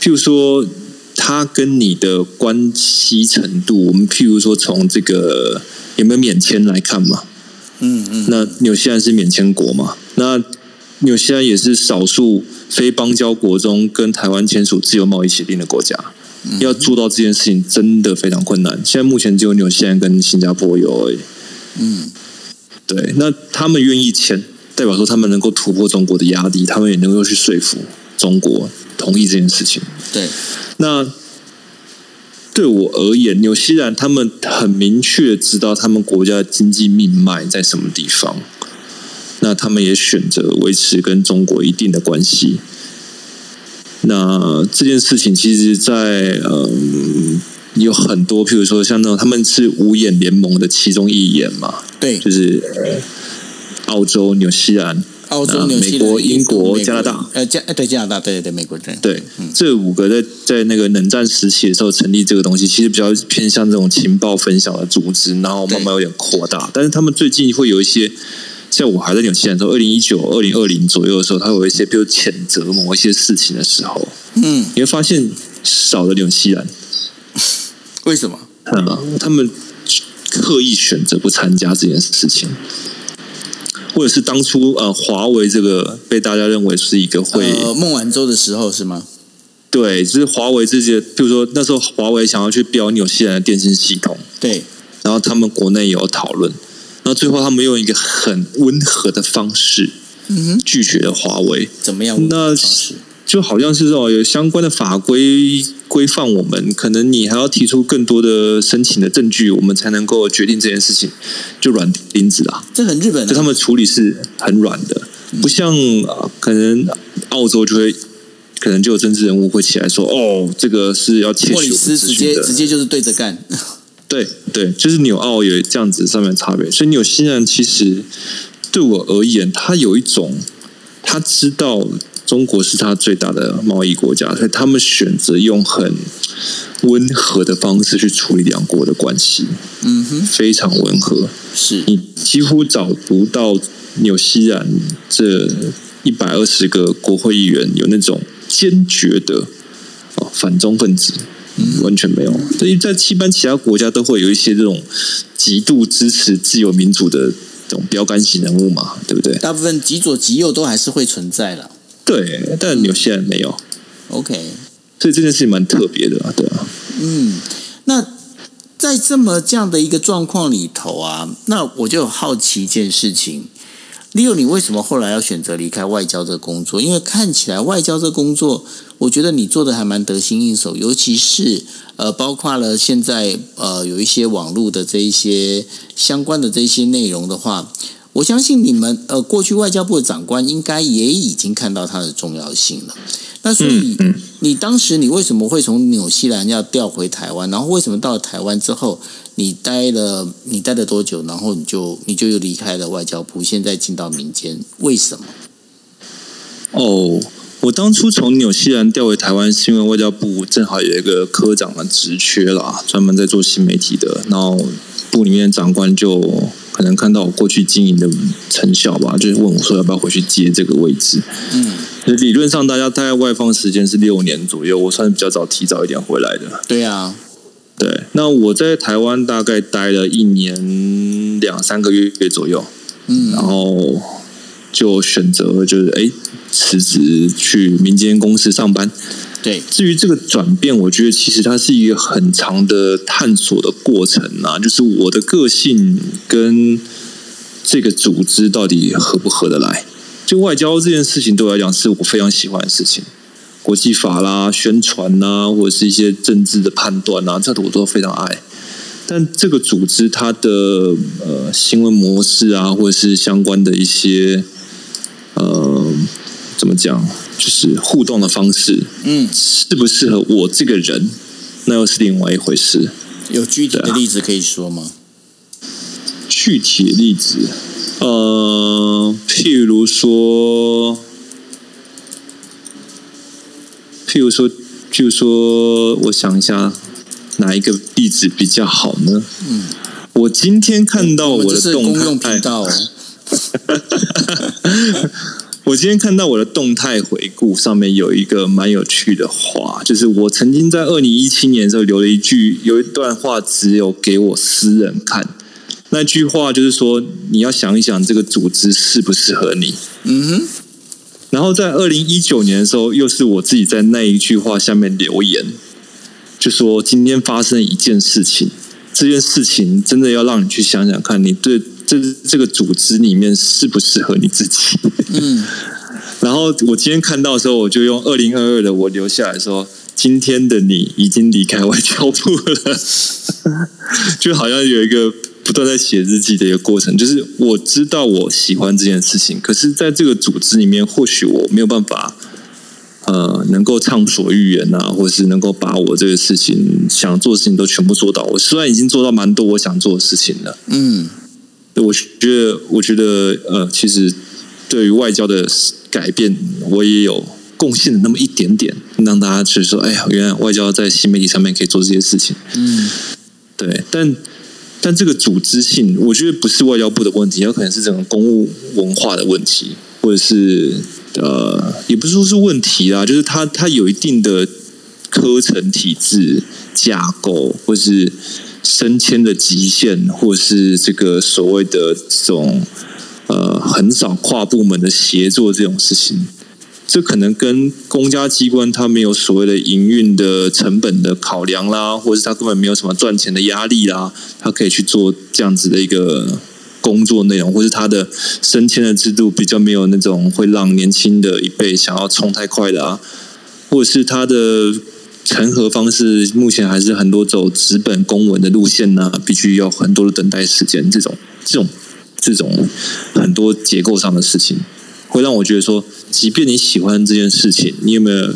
Speaker 3: 譬如说，他跟你的关系程度，我们譬如说从这个有没有免签来看嘛？嗯嗯。那纽西兰是免签国嘛？那纽西兰也是少数非邦交国中跟台湾签署自由贸易协定的国家。要做到这件事情真的非常困难。现在目前只有纽西兰跟新加坡有而已。嗯，对。那他们愿意签，代表说他们能够突破中国的压力，他们也能够去说服中国。同意这件事情。
Speaker 1: 对，
Speaker 3: 那对我而言，纽西兰他们很明确知道他们国家的经济命脉在什么地方，那他们也选择维持跟中国一定的关系。那这件事情其实，在嗯有很多，譬如说像那种他们是五眼联盟的其中一眼嘛，
Speaker 1: 对，
Speaker 3: 就是澳洲、纽西兰。
Speaker 1: 澳洲、
Speaker 3: 美国、英国、加拿大，
Speaker 1: 呃，加对加拿大，对对对，美国对。
Speaker 3: 对，这五个在在那个冷战时期的时候成立这个东西，其实比较偏向这种情报分享的组织，然后慢慢有点扩大。但是他们最近会有一些，像我还在纽西兰的时候，二零一九、二零二零左右的时候，他有一些比如谴责某一些事情的时候，嗯，你会发现少了纽西兰，
Speaker 1: 为什么？
Speaker 3: 嗯，他们刻意选择不参加这件事情。或者是当初呃，华为这个被大家认为是一个会呃
Speaker 1: 孟晚舟的时候是吗？
Speaker 3: 对，就是华为这些，比如说那时候华为想要去标纽西兰的电信系统，
Speaker 1: 对，
Speaker 3: 然后他们国内有讨论，然后最后他们用一个很温和的方式，嗯哼，拒绝了华为，
Speaker 1: 怎么样？
Speaker 3: 那就好像是哦有相关的法规规范我们，可能你还要提出更多的申请的证据，我们才能够决定这件事情。就软钉子啊，
Speaker 1: 这很日本，
Speaker 3: 就他们处理是很软的，不像可能澳洲就会可能就有政治人物会起来说，哦，这个是要窃取
Speaker 1: 直接直接就是对着干。
Speaker 3: 对对，就是纽澳有这样子上面差别，所以纽西兰其实对我而言，它有一种他知道。中国是他最大的贸易国家，所以他们选择用很温和的方式去处理两国的关系。嗯哼，非常温和。
Speaker 1: 是
Speaker 3: 你几乎找不到纽西兰这一百二十个国会议员有那种坚决的哦反中分子，完全没有。所以在一般其他国家都会有一些这种极度支持自由民主的这种标杆型人物嘛，对不对？
Speaker 1: 大部分极左极右都还是会存在了。
Speaker 3: 对，但有些人没有。
Speaker 1: OK，
Speaker 3: 所以这件事情蛮特别的啊，对啊。
Speaker 1: 嗯，那在这么这样的一个状况里头啊，那我就好奇一件事情。Leo，你为什么后来要选择离开外交这个工作？因为看起来外交这工作，我觉得你做的还蛮得心应手，尤其是呃，包括了现在呃有一些网络的这一些相关的这些内容的话，我相信你们呃过去外交部的长官应该也已经看到它的重要性了。那所以你当时你为什么会从纽西兰要调回台湾？然后为什么到了台湾之后？你待了，你待了多久？然后你就你就又离开了外交部，现在进到民间，为什么？
Speaker 3: 哦，我当初从纽西兰调回台湾，是因为外交部正好有一个科长的职缺啦，专门在做新媒体的。然后部里面长官就可能看到我过去经营的成效吧，就是问我说要不要回去接这个位置。嗯，理论上大家大概外放时间是六年左右，我算是比较早提早一点回来的。
Speaker 1: 对啊。
Speaker 3: 对，那我在台湾大概待了一年两三个月左右，嗯，然后就选择就是哎辞职去民间公司上班。
Speaker 1: 对，
Speaker 3: 至于这个转变，我觉得其实它是一个很长的探索的过程啊，就是我的个性跟这个组织到底合不合得来。就外交这件事情对我来讲，是我非常喜欢的事情。国际法啦、宣传呐，或者是一些政治的判断呐，这我都非常爱。但这个组织它的呃新闻模式啊，或者是相关的一些呃怎么讲，就是互动的方式，嗯，适不适合我这个人，那又是另外一回事。
Speaker 1: 有具体的例子可以说吗？
Speaker 3: 具体的例子，呃，譬如说。譬如说，譬如说，我想一下，哪一个例子比较好呢？嗯，我今天看到我的动态，我今天看到我的动态回顾上面有一个蛮有趣的话，就是我曾经在二零一七年的时候留了一句，有一段话只有给我私人看。那句话就是说，你要想一想这个组织适不适合你。嗯哼。然后在二零一九年的时候，又是我自己在那一句话下面留言，就说今天发生一件事情，这件事情真的要让你去想想看，你对这这个组织里面适不适合你自己。嗯。然后我今天看到的时候，我就用二零二二的我留下来说，今天的你已经离开外交部了，就好像有一个。不断在写日记的一个过程，就是我知道我喜欢这件事情，可是在这个组织里面，或许我没有办法，呃，能够畅所欲言啊，或者是能够把我这个事情想做的事情都全部做到。我虽然已经做到蛮多我想做的事情了，嗯，我觉得，我觉得，呃，其实对于外交的改变，我也有贡献的那么一点点，让大家去说，哎呀，原来外交在新媒体上面可以做这些事情，嗯，对，但。但这个组织性，我觉得不是外交部的问题，有可能是整个公务文化的问题，或者是呃，也不是说是问题啦，就是它它有一定的科层体制架构，或是升迁的极限，或是这个所谓的这种呃很少跨部门的协作这种事情。这可能跟公家机关它没有所谓的营运的成本的考量啦，或者是它根本没有什么赚钱的压力啦，它可以去做这样子的一个工作内容，或是他的升迁的制度比较没有那种会让年轻的一辈想要冲太快的啊，或者是他的成合方式目前还是很多走直本公文的路线呢，必须要很多的等待时间，这种这种这种很多结构上的事情。会让我觉得说，即便你喜欢这件事情，你有没有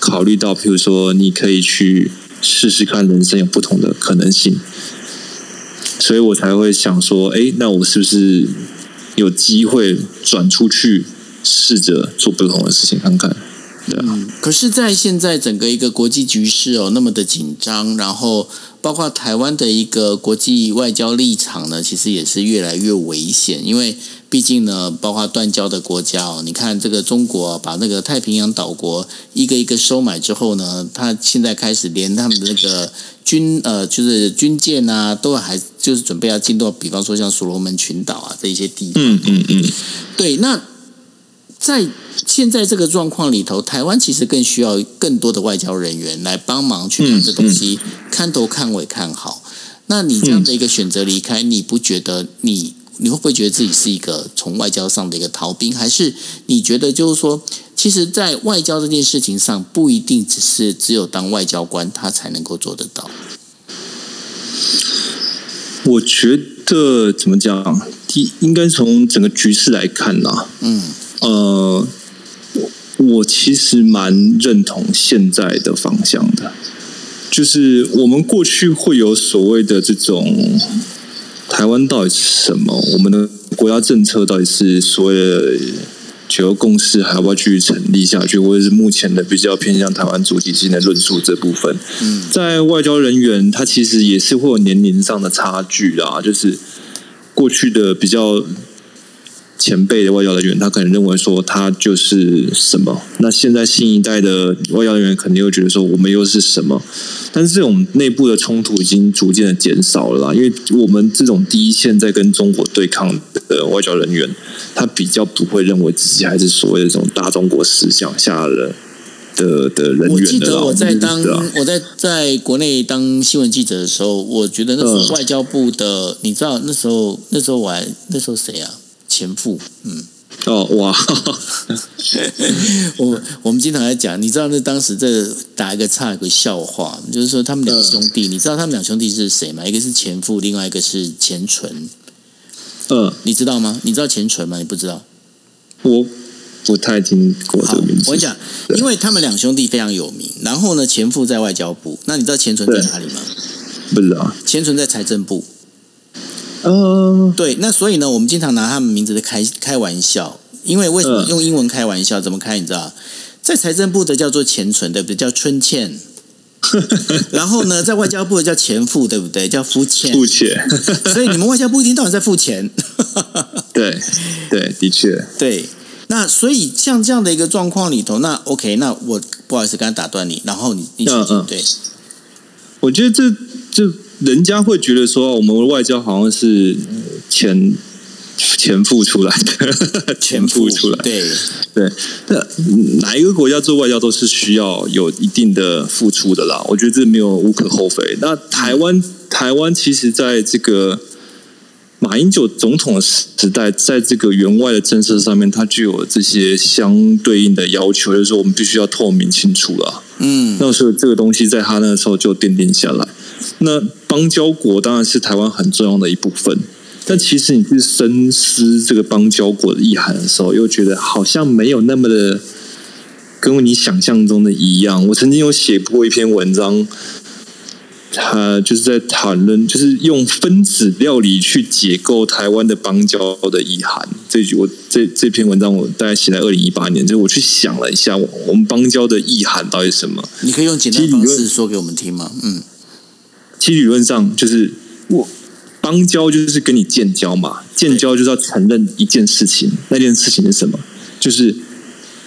Speaker 3: 考虑到，譬如说，你可以去试试看人生有不同的可能性？所以我才会想说，哎，那我是不是有机会转出去，试着做不同的事情看看？对。
Speaker 1: 可是，在现在整个一个国际局势哦那么的紧张，然后包括台湾的一个国际外交立场呢，其实也是越来越危险，因为。毕竟呢，包括断交的国家哦，你看这个中国把那个太平洋岛国一个一个收买之后呢，他现在开始连他们的那个军呃，就是军舰啊，都还就是准备要进到，比方说像所罗门群岛啊这一些地方。嗯嗯嗯。对，那在现在这个状况里头，台湾其实更需要更多的外交人员来帮忙去把这东西看头看尾看好。那你这样的一个选择离开，你不觉得你？你会不会觉得自己是一个从外交上的一个逃兵，还是你觉得就是说，其实，在外交这件事情上，不一定只是只有当外交官他才能够做得到？
Speaker 3: 我觉得怎么讲？第应该从整个局势来看呐，嗯，呃，我其实蛮认同现在的方向的，就是我们过去会有所谓的这种台湾到底是什么？我们的国家政策到底是所谓的？九二共识还要不要继续成立下去，或者是目前的比较偏向台湾主体性的论述这部分？嗯，在外交人员，他其实也是会有年龄上的差距啦，就是过去的比较。前辈的外交人员，他可能认为说他就是什么。那现在新一代的外交人员肯定又觉得说我们又是什么。但是这种内部的冲突已经逐渐的减少了啦，因为我们这种第一线在跟中国对抗的外交人员，他比较不会认为自己还是所谓的这种大中国思想下的的的人员。我
Speaker 1: 记得我在当我在在国内当新闻记者的时候，我觉得那时候外交部的，你知道那时候那时候我还那时候谁啊？前夫，嗯，
Speaker 3: 哦哇，
Speaker 1: 我我们经常在讲，你知道那当时这打一个岔一个笑话，就是说他们两兄弟，你知道他们两兄弟是谁吗？一个是前夫，另外一个是前纯，
Speaker 3: 嗯，
Speaker 1: 你知道吗？你知道前纯吗？你不知道？
Speaker 3: 我不太听过这个名字。
Speaker 1: 我跟你讲，因为他们两兄弟非常有名，然后呢，前夫在外交部，那你知道前存在哪里吗？
Speaker 3: 不知道，
Speaker 1: 前存在财政部。
Speaker 3: 哦，
Speaker 1: 对，那所以呢，我们经常拿他们名字的开开玩笑，因为为什么用英文开玩笑？怎么开？你知道，在财政部的叫做钱存，对不对？叫春欠。然后呢，在外交部的叫钱付，对不对？叫付钱。
Speaker 3: 付钱。
Speaker 1: 所以你们外交部一天到晚在付钱。
Speaker 3: 对对，的确。
Speaker 1: 对，那所以像这样的一个状况里头，那 OK，那我不好意思，刚刚打断你，然后你你嗯嗯，对，
Speaker 3: 我觉得这这。人家会觉得说，我们的外交好像是钱钱付出来的，钱付出来。
Speaker 1: 对
Speaker 3: 对，那哪一个国家做外交都是需要有一定的付出的啦。我觉得这没有无可厚非。那台湾台湾其实在这个马英九总统的时代，在这个员外的政策上面，它具有这些相对应的要求，就是说我们必须要透明清楚了。嗯，那所以这个东西在他那个时候就奠定下来。那邦交国当然是台湾很重要的一部分，但其实你去深思这个邦交国的意涵的时候，又觉得好像没有那么的跟你想象中的一样。我曾经有写过一篇文章，他就是在谈论，就是用分子料理去解构台湾的邦交的意涵。这句我这这篇文章我大概写在二零一八年，就我去想了一下，我们邦交的意涵到底什么？
Speaker 1: 你可以用简单方式说给我们听吗？嗯。
Speaker 3: 其理论上就是我邦交就是跟你建交嘛，建交就是要承认一件事情，那件事情是什么？就是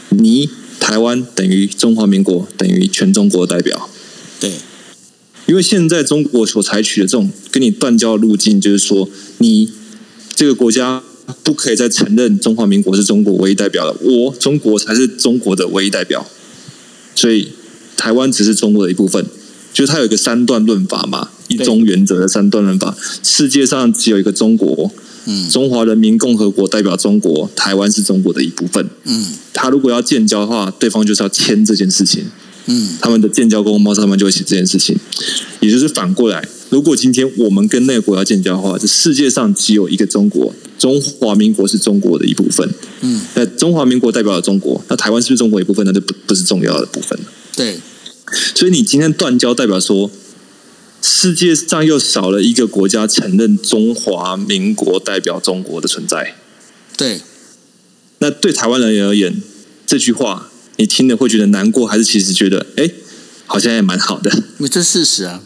Speaker 3: 你台湾等于中华民国等于全中国代表。
Speaker 1: 对，
Speaker 3: 因为现在中国所采取的这种跟你断交路径，就是说你这个国家不可以再承认中华民国是中国唯一代表了，我中国才是中国的唯一代表，所以台湾只是中国的一部分。就是它有一个三段论法嘛，一中原则的三段论法。世界上只有一个中国，嗯，中华人民共和国代表中国，台湾是中国的一部分。嗯，他如果要建交的话，对方就是要签这件事情。嗯，他们的建交公报上面就会写这件事情。也就是反过来，如果今天我们跟那个国家建交的话，这世界上只有一个中国，中华民国是中国的一部分。嗯，那中华民国代表了中国，那台湾是不是中国一部分？那就不不是重要的部分了。
Speaker 1: 对。
Speaker 3: 所以你今天断交，代表说世界上又少了一个国家承认中华民国代表中国的存在。
Speaker 1: 对，
Speaker 3: 那对台湾人而言，这句话你听了会觉得难过，还是其实觉得哎，好像也蛮好的？
Speaker 1: 因为这事实啊。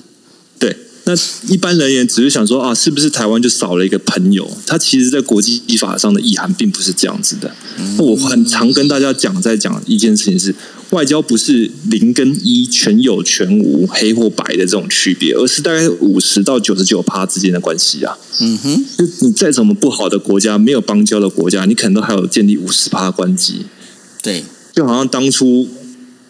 Speaker 3: 对，那一般人也只是想说啊，是不是台湾就少了一个朋友？他其实，在国际法上的意涵并不是这样子的。我很常跟大家讲，在讲一件事情是。外交不是零跟一全有全无黑或白的这种区别，而是大概五十到九十九趴之间的关系啊。嗯哼，就你再怎么不好的国家，没有邦交的国家，你可能都还有建立五十趴关系。
Speaker 1: 对，
Speaker 3: 就好像当初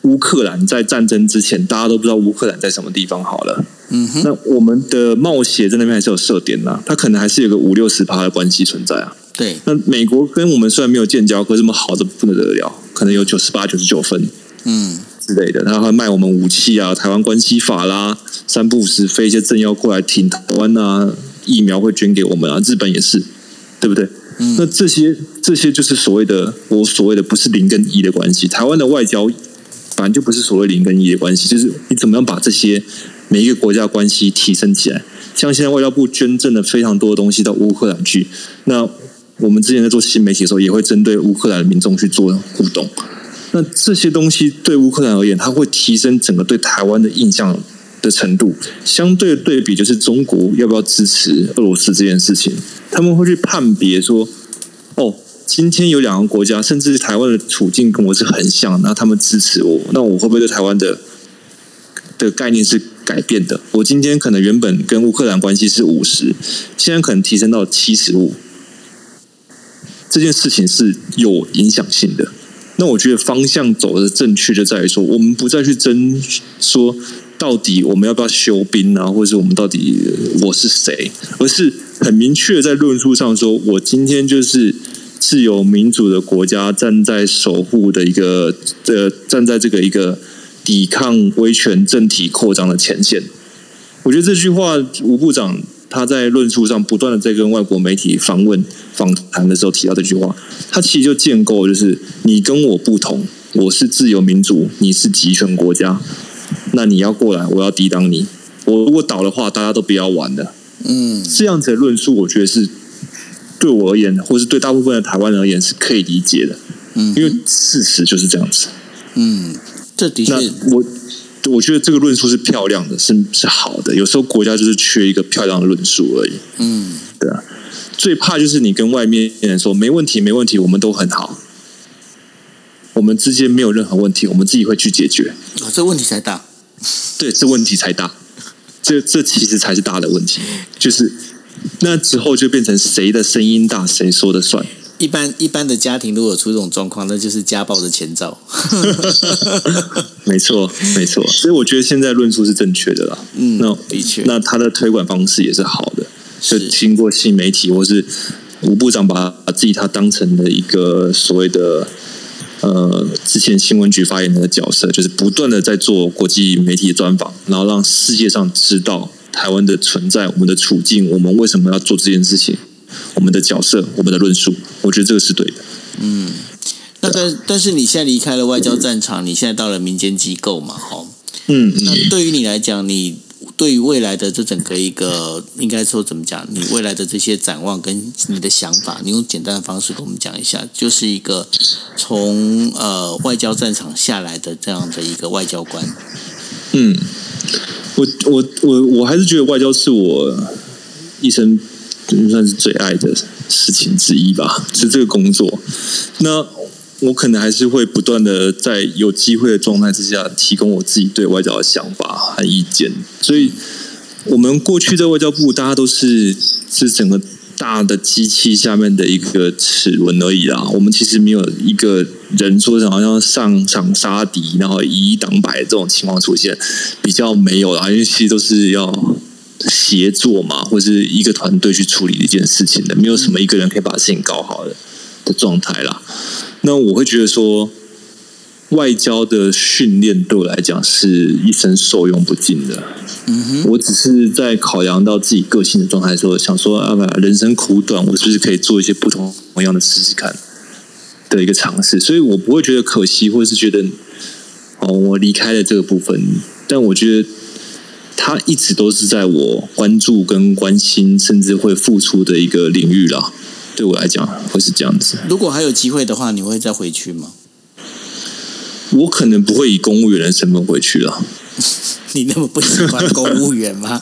Speaker 3: 乌克兰在战争之前，大家都不知道乌克兰在什么地方好了。
Speaker 1: 嗯哼，
Speaker 3: 那我们的冒险在那边还是有设点呐，它可能还是有个五六十趴的关系存在啊。
Speaker 1: 对，
Speaker 3: 那美国跟我们虽然没有建交，可是这么好的不得了，可能有九十八、九十九分，
Speaker 1: 嗯，
Speaker 3: 之类的，他会卖我们武器啊，台湾关系法啦，三不五时飞一些政要过来挺台湾啊，疫苗会捐给我们啊，日本也是，对不对？那这些这些就是所谓的我所谓的不是零跟一的关系，台湾的外交反正就不是所谓零跟一的关系，就是你怎么样把这些每一个国家关系提升起来。像现在外交部捐赠了非常多的东西到乌克兰去，那我们之前在做新媒体的时候，也会针对乌克兰的民众去做互动。那这些东西对乌克兰而言，它会提升整个对台湾的印象的程度。相对对比就是中国要不要支持俄罗斯这件事情，他们会去判别说，哦，今天有两个国家，甚至台湾的处境跟我是很像，那他们支持我，那我会不会对台湾的的概念是改变的？我今天可能原本跟乌克兰关系是五十，现在可能提升到七十五。这件事情是有影响性的。那我觉得方向走的正确，就在于说，我们不再去争说到底我们要不要休兵？啊，或者是我们到底我是谁，而是很明确在论述上说，我今天就是自由民主的国家，站在守护的一个呃，站在这个一个抵抗威权政体扩张的前线。我觉得这句话，吴部长他在论述上不断的在跟外国媒体访问访谈的时候提到这句话，他其实就建构就是你跟我不同，我是自由民主，你是集权国家，那你要过来，我要抵挡你，我如果倒的话，大家都不要玩了。
Speaker 1: 嗯，
Speaker 3: 这样子的论述，我觉得是对我而言，或是对大部分的台湾人而言是可以理解的，
Speaker 1: 嗯，
Speaker 3: 因为事实就是这样子。
Speaker 1: 嗯，这的确
Speaker 3: 那我我觉得这个论述是漂亮的，是是好的。有时候国家就是缺一个漂亮的论述而已。
Speaker 1: 嗯，
Speaker 3: 对啊，最怕就是你跟外面人说没问题，没问题，我们都很好，我们之间没有任何问题，我们自己会去解决。
Speaker 1: 哦，这问题才大。
Speaker 3: 对，这问题才大，这这其实才是大的问题，就是那之后就变成谁的声音大，谁说的算。
Speaker 1: 一般一般的家庭如果有出这种状况，那就是家暴的前兆。
Speaker 3: 没错，没错，所以我觉得现在论述是正确的啦。
Speaker 1: 嗯
Speaker 3: 那
Speaker 1: 的确
Speaker 3: 那他的推广方式也是好的，就是经过新媒体或是吴部长把把自己他当成了一个所谓的呃之前新闻局发言人的角色，就是不断的在做国际媒体的专访，然后让世界上知道台湾的存在、我们的处境、我们为什么要做这件事情、我们的角色、我们的论述，我觉得这个是对的。
Speaker 1: 嗯那但但是你现在离开了外交战场，你现在到了民间机构嘛，哈。
Speaker 3: 嗯嗯。
Speaker 1: 那对于你来讲，你对于未来的这整个一个，应该说怎么讲？你未来的这些展望跟你的想法，你用简单的方式跟我们讲一下，就是一个从呃外交战场下来的这样的一个外交官。
Speaker 3: 嗯，我我我我还是觉得外交是我一生算是最爱的事情之一吧，是这个工作。那我可能还是会不断的在有机会的状态之下，提供我自己对外交的想法和意见。所以，我们过去在外交部，大家都是是整个大的机器下面的一个齿轮而已啦。我们其实没有一个人说好像上场杀敌，然后以一挡百这种情况出现，比较没有啦，因为其实都是要协作嘛，或是一个团队去处理一件事情的，没有什么一个人可以把事情搞好的的状态啦。那我会觉得说，外交的训练对我来讲是一生受用不尽的。
Speaker 1: 嗯哼，
Speaker 3: 我只是在考量到自己个性的状态的时候，想说啊，人生苦短，我是不是可以做一些不同同样的试试看的一个尝试？所以我不会觉得可惜，或者是觉得哦，我离开了这个部分。但我觉得它一直都是在我关注跟关心，甚至会付出的一个领域啦。对我来讲，会是这样子。
Speaker 1: 如果还有机会的话，你会再回去吗？
Speaker 3: 我可能不会以公务员的身份回去了。
Speaker 1: 你那么不喜欢公务员吗？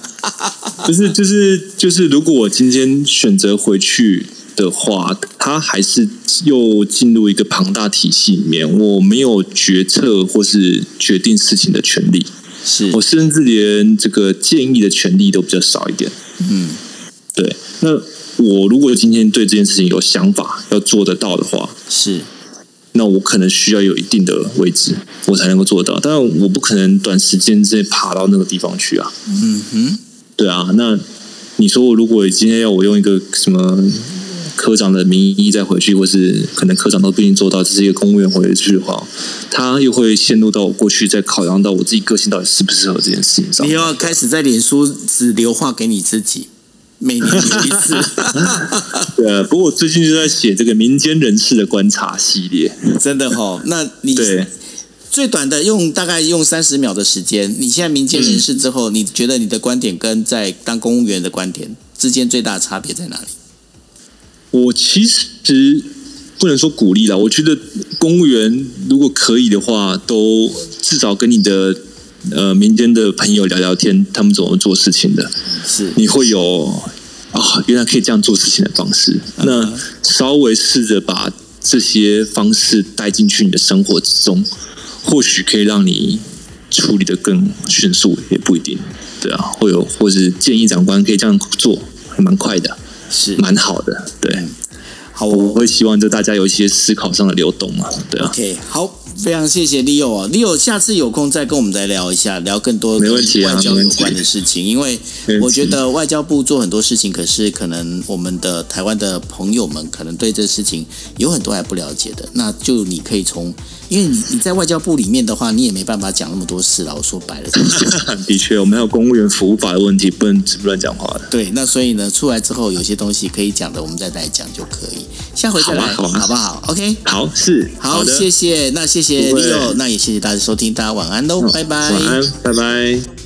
Speaker 3: 不是就是就是，如果我今天选择回去的话，他还是又进入一个庞大体系里面，我没有决策或是决定事情的权利，
Speaker 1: 是
Speaker 3: 我甚至连这个建议的权利都比较少一点。
Speaker 1: 嗯
Speaker 3: 对，那我如果今天对这件事情有想法，要做得到的话，
Speaker 1: 是
Speaker 3: 那我可能需要有一定的位置，我才能够做到。但我不可能短时间之内爬到那个地方去啊。
Speaker 1: 嗯哼，
Speaker 3: 对啊，那你说我如果今天要我用一个什么科长的名义再回去，或是可能科长都不一定做到，只是一个公务员回去的话，他又会陷入到我过去在考量到我自己个性到底适不适合这件事情上
Speaker 1: 你。要开始在脸书只留话给你自己，每年留一次。
Speaker 3: 对啊，不过我最近就在写这个民间人士的观察系列。
Speaker 1: 真的哈、那你
Speaker 3: 对，
Speaker 1: 最短的用大概用三十秒的时间，你现在民间人士之后，你觉得你的观点跟在当公务员的观点之间最大的差别在哪里？
Speaker 3: 我其实不能说鼓励了，我觉得公务员如果可以的话，都至少跟你的呃民间的朋友聊聊天，他们怎么做事情的，
Speaker 1: 是
Speaker 3: 你会有啊，原来可以这样做事情的方式。那稍微试着把这些方式带进去你的生活之中，或许可以让你处理的更迅速，也不一定。对啊，会有或是建议长官可以这样做，还蛮快的，
Speaker 1: 是
Speaker 3: 蛮好的。对。
Speaker 1: 好
Speaker 3: 我会希望就大家有一些思考上的流动嘛，对啊
Speaker 1: ，OK，好，非常谢谢 Leo 啊，Leo 下次有空再跟我们再聊一下，聊更多跟外交有关的事情，因为我觉得外交部做很多事情，可是可能我们的台湾的朋友们可能对这事情有很多还不了解的，那就你可以从，因为你你在外交部里面的话，你也没办法讲那么多事了，我说白了。
Speaker 3: 的确，我们还有公务员服务法的问题，不能乱讲话的。
Speaker 1: 对，那所以呢，出来之后有些东西可以讲的，我们再来讲就可以。下回再来，
Speaker 3: 好
Speaker 1: 不好？OK，
Speaker 3: 好，是
Speaker 1: 好，
Speaker 3: 的，
Speaker 1: 谢谢，那谢谢 Leo，那也谢谢大家收听，大家晚安喽，拜拜。
Speaker 3: 晚安，拜拜。